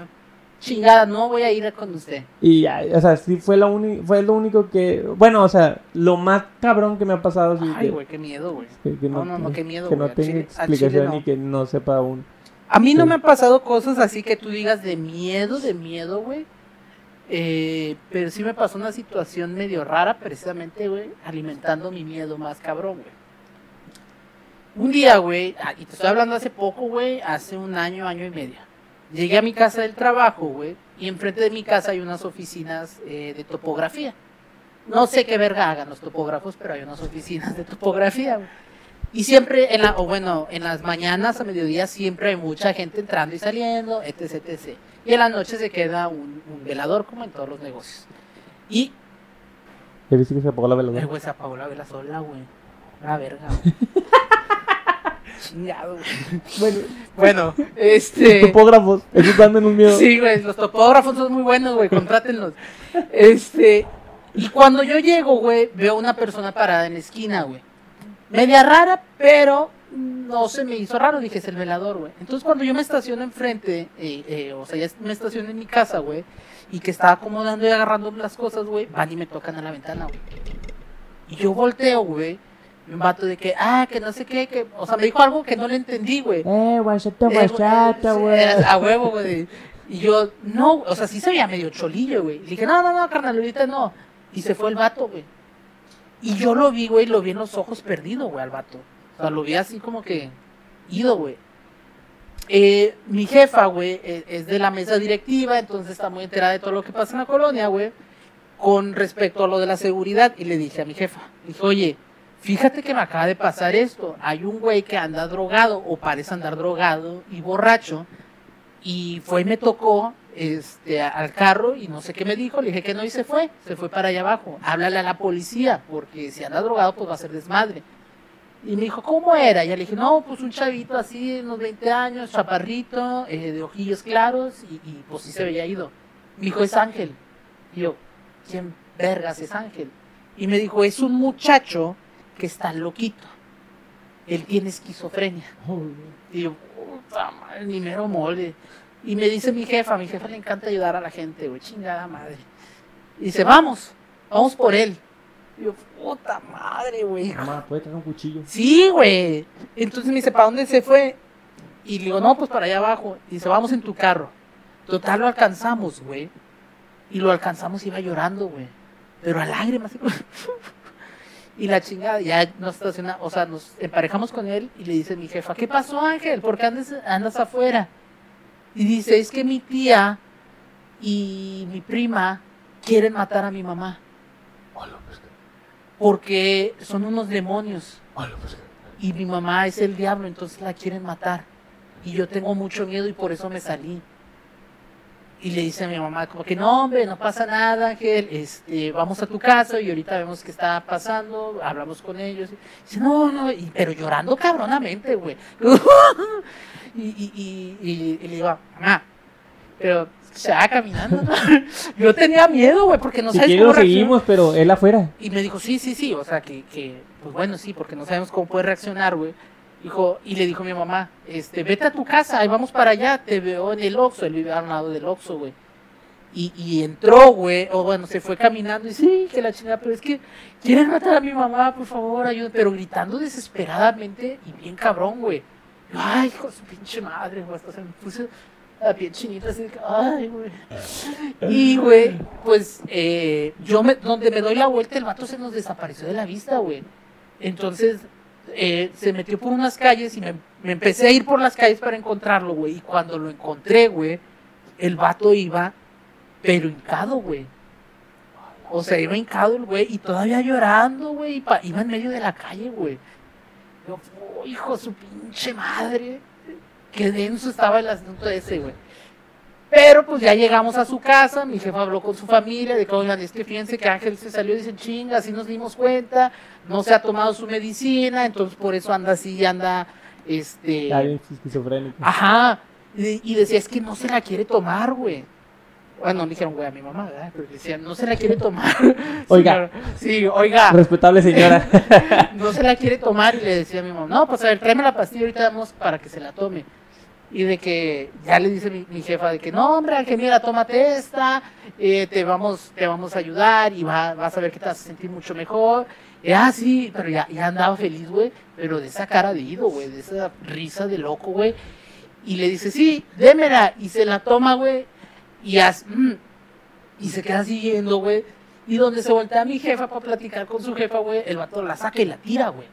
chingada, no voy a ir con usted. Y ya, o sea, sí fue lo, uni- fue lo único que... Bueno, o sea, lo más cabrón que me ha pasado. sí, Ay, que- güey, qué miedo, güey. que, que No, no, no, qué miedo, Que güey, no al tenga explicación no. y que no sepa aún. A mí no Sí. me han pasado cosas así que tú digas de miedo, de miedo, güey. Eh, pero sí me pasó una situación medio rara, precisamente, güey, alimentando mi miedo más cabrón, güey. Un día, güey, ah, y te estoy hablando hace poco, güey, hace un año, año y medio. Llegué a mi casa del trabajo, güey, y enfrente de mi casa hay unas oficinas eh, de topografía. No sé qué verga hagan los topógrafos, pero hay unas oficinas de topografía, güey. Y siempre, en la, o bueno, en las mañanas a mediodía siempre hay mucha gente entrando y saliendo, etc, etc. Y en la noche se queda un, un velador, como en todos los negocios. Y, ¿Ya viste que se apagó la eh, veladora? güey, se apagó la vela sola, güey. La verga, güey. Chingado, güey. Bueno, Bueno, este... topógrafos, esos dan menos miedo. Sí, güey, los topógrafos son muy buenos, güey, contrátenlos. Este, y cuando yo llego, güey, veo una persona parada en la esquina, güey. Media rara, pero no se me hizo raro, dije, es el velador, güey. Entonces cuando yo me estaciono enfrente, eh, eh, o sea, ya me estaciono en mi casa, güey, y que estaba acomodando y agarrando las cosas, güey, van y me tocan a la ventana, güey. Y yo volteo, güey, un vato de que, ah, que no sé qué, que, o sea, me dijo algo que no le entendí, güey. Eh, guachata, Eh, guachata, sí, güey. A huevo, güey. Y yo, no, o sea, sí se veía medio cholillo, güey. Le dije, no, no, no, carnal, ahorita no. Y se fue el vato, güey. Y yo lo vi, güey, lo vi en los ojos perdido, güey, al vato. O sea, lo vi así como que ido, güey. eh, mi jefa, güey, e- es de la mesa directiva, entonces está muy enterada de todo lo que pasa en la colonia, güey, con respecto a lo de la seguridad. Y le dije a mi jefa, dije, oye, fíjate que me acaba de pasar esto. Hay un güey que anda drogado o parece andar drogado y borracho. Y fue y me tocó este, al carro y no sé qué me dijo. Le dije que no y se fue. Se fue para allá abajo. Háblale a la policía porque si anda drogado pues va a ser desmadre. Y me dijo, ¿cómo era? Y le dije, no, pues un chavito así, unos 20 años, chaparrito, eh, de ojillos claros, y, y, pues sí se veía ido. Me dijo, es Ángel. Y yo, ¿quién vergas es Ángel? Y me dijo, es un muchacho que está loquito. Él tiene esquizofrenia. Y yo, puta madre, ni mero mole. Y me dice mi jefa, a mi jefa le encanta ayudar a la gente, güey, chingada madre. Y dice, vamos, vamos por él. Y yo, puta madre, güey. Mamá, puede traer un cuchillo. Sí, güey. Entonces me dice, ¿para dónde se fue? Y le digo, no, pues para allá abajo. Y dice, vamos en tu carro. Total, lo alcanzamos, güey. Y lo alcanzamos, iba llorando, güey. Pero a lágrimas. Y la chingada, ya nos estaciona, o sea, nos emparejamos con él y le dice mi jefa, ¿qué pasó, Ángel? ¿Por qué andas, andas afuera? Y dice, es que mi tía y mi prima quieren matar a mi mamá. Porque son unos demonios. Y mi mamá es el diablo, entonces la quieren matar. Y yo tengo mucho miedo y por eso me salí. Y le dice a mi mamá, como que no, hombre, no pasa nada, Ángel, este, vamos a tu casa y ahorita vemos qué está pasando, hablamos con ellos. Y dice, no, no, y- pero llorando cabronamente, güey. y, y, y, y- y le digo, mamá, pero se va caminando, ¿no? Yo tenía miedo, güey, porque no si sabes cómo seguimos, pero él afuera. Y me dijo, sí, sí, sí, o sea, que, que pues bueno, sí, porque no sabemos cómo puede reaccionar, güey. Y le dijo a mi mamá, este, vete a tu casa, ahí vamos para allá, te veo en el Oxxo, él vive al lado del Oxxo, güey. Y, entró, güey, o bueno, se fue caminando y sí, que la chingada, pero es que quieren matar a mi mamá, por favor, ayúdenme, pero gritando desesperadamente y bien cabrón, güey. Ay, hijo de su pinche madre, güey, hasta se me puso la piel chinita así ay, güey. Y, güey, pues eh, yo me, donde me doy la vuelta, el vato se nos desapareció de la vista, güey. Entonces eh, se metió por unas calles y me, empecé a ir por las calles para encontrarlo, güey. Y cuando lo encontré, güey, el vato iba, pero hincado, güey. O sea, iba hincado el güey y todavía llorando, güey. Iba en medio de la calle, güey. Yo, oh, hijo su pinche madre. Qué denso estaba el asunto ese, güey. Pero pues ya llegamos a su casa, mi jefa habló con su familia, de que, oigan, es que fíjense que Ángel se salió y dicen, chinga, así nos dimos cuenta, no se ha tomado su medicina, entonces por eso anda así, anda, este... Esquizofrénico. Ajá. Y, y decía, es que no se la quiere tomar, güey. Bueno, no le dijeron, güey, a mi mamá, ¿verdad? Pero decían, no se la quiere tomar. Oiga. Sí, oiga, Respetable señora. no se la quiere tomar. Y le decía a mi mamá, no, pues a ver, tráeme la pastilla, ahorita vamos para que se la tome. Y de que ya le dice mi, jefa de que no, hombre, Ángel, mira, tómate esta, eh, te, vamos, te vamos a ayudar y va- vas a ver que te vas a sentir mucho mejor. Y, ah, sí, pero ya, ya andaba feliz, güey, pero de esa cara de ido, güey, de esa risa de loco, güey. Y le dice, sí, démela. Y se la toma, güey, y, haz- mm, y se queda siguiendo, güey. Y donde se voltea mi jefa para platicar con su jefa, güey, el vato la saca y la tira, güey.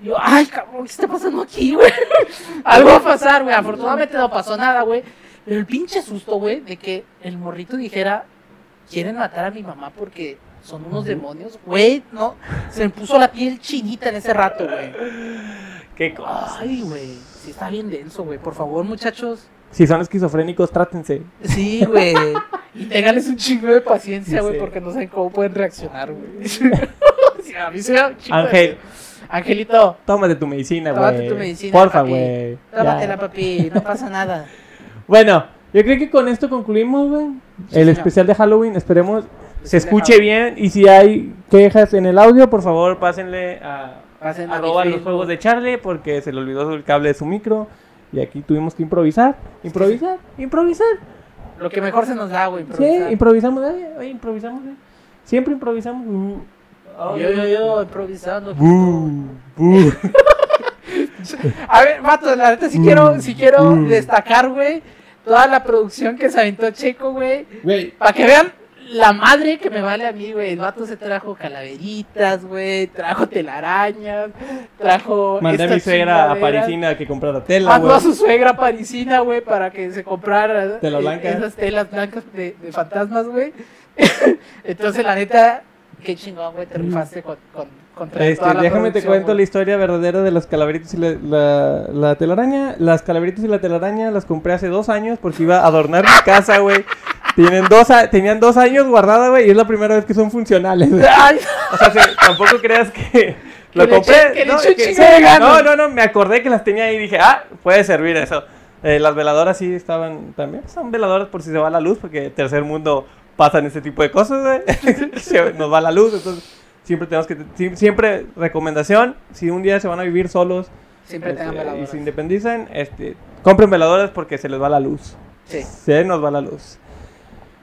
Y yo, ay, cabrón, ¿qué está pasando aquí, güey? Algo va a pasar, güey. Afortunadamente no pasó nada, güey. Pero el pinche susto, güey, de que el morrito dijera, quieren matar a mi mamá porque son unos demonios, güey, no. Se me puso la piel chinita en ese rato, güey. Qué cosa. Ay, güey. Sí está bien denso, güey. Por favor, muchachos. Si son esquizofrénicos, trátense. Sí, güey. Y ténganles un chingo de paciencia, güey, sí. porque no saben cómo pueden reaccionar, güey. Sí, a mí se Ángel, Angelito, tómate tu medicina, güey. Tómate tu medicina, Porfa, güey. tómatela, papi. No pasa nada. Bueno, yo creo que con esto concluimos, güey. Sí, el señor. especial de Halloween. Esperemos se Especial de escuche bien. Y si hay quejas en el audio, por favor, pásenle a Pasen a los juegos de Charlie porque se le olvidó el cable de su micro. Y aquí tuvimos que improvisar. Improvisar, improvisar. Lo que mejor se nos da, güey. Sí, improvisamos. Oye, oye, improvisamos. güey. Siempre improvisamos. Uh. Yo, yo, yo, improvisando. A ver, vato, la neta, si Mm, quiero, si quiero mm. destacar, güey, toda la producción que se aventó Checo, güey. Para que vean la madre que me vale a mí, güey. El vato se trajo calaveritas, güey. Trajo telarañas. Trajo. Mandé a mi suegra a. Parisina a que comprara tela, Mandó güey. a su suegra parisina, güey, para que se comprara Tela blanca. esas telas blancas de, de fantasmas, güey. Entonces, la neta, qué chingón, güey, te rifaste con, con, contra Este, toda la déjame te cuento güey. la historia verdadera de las calaveritas y la, la, la telaraña. Las calaveritas y la telaraña las compré hace dos años porque iba a adornar mi casa, güey. Tienen dos, a- tenían dos años guardadas, güey, y es la primera vez que son funcionales. O sea, sí, tampoco creas que lo Que compré. no, que- ganas. no, no, no, me acordé que las tenía ahí y dije, ah, puede servir eso. Eh, las veladoras sí estaban también. Son veladoras por si se va la luz, porque tercer mundo pasan ese tipo de cosas, güey. Nos va la luz, entonces siempre tenemos que. si- Siempre recomendación: si un día se van a vivir solos siempre tengan este, y se independizan, este, compren veladoras porque se les va la luz. Sí. Se nos va la luz.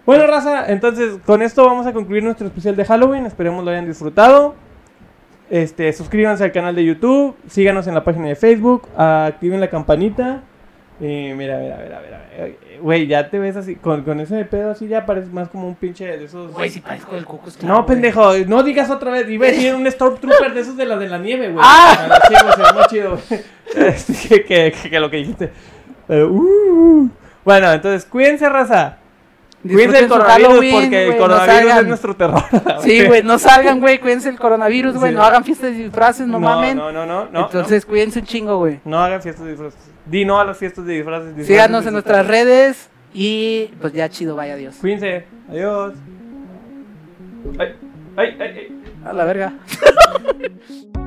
Bueno, raza, entonces con esto vamos a concluir nuestro especial de Halloween. Esperemos lo hayan disfrutado. Este, suscríbanse al canal de YouTube, síganos en la página de Facebook, activen la campanita. Y mira, mira, mira, mira. eh, Güey, ya te ves así, con, con ese pedo así ya pareces más como un pinche de esos. Güey, si parezco el Cucus No, pendejo, no digas otra vez. Iba a decir un Stormtrooper de esos de la de la nieve, güey. Ah. sí, güey, se ve más chido, güey. Que, que, que- que lo que dijiste. Pero, uh. Bueno, entonces, cuídense, raza. Cuídense su coronavirus Halloween, porque el güey, no coronavirus es nuestro terror. Sí, güey, no salgan, güey, cuídense el coronavirus, güey, Sí. no hagan fiestas de disfraces, no, No, mamen. no, no, no, no. Entonces, cuídense un chingo, güey. No, no hagan fiestas de disfraces. Di no a las fiestas de disfraces. disfraces, Síganos en nuestras redes y pues ya chido, vaya Dios. Cuídense. Adiós. Ay, ay, ay, ay. A la verga.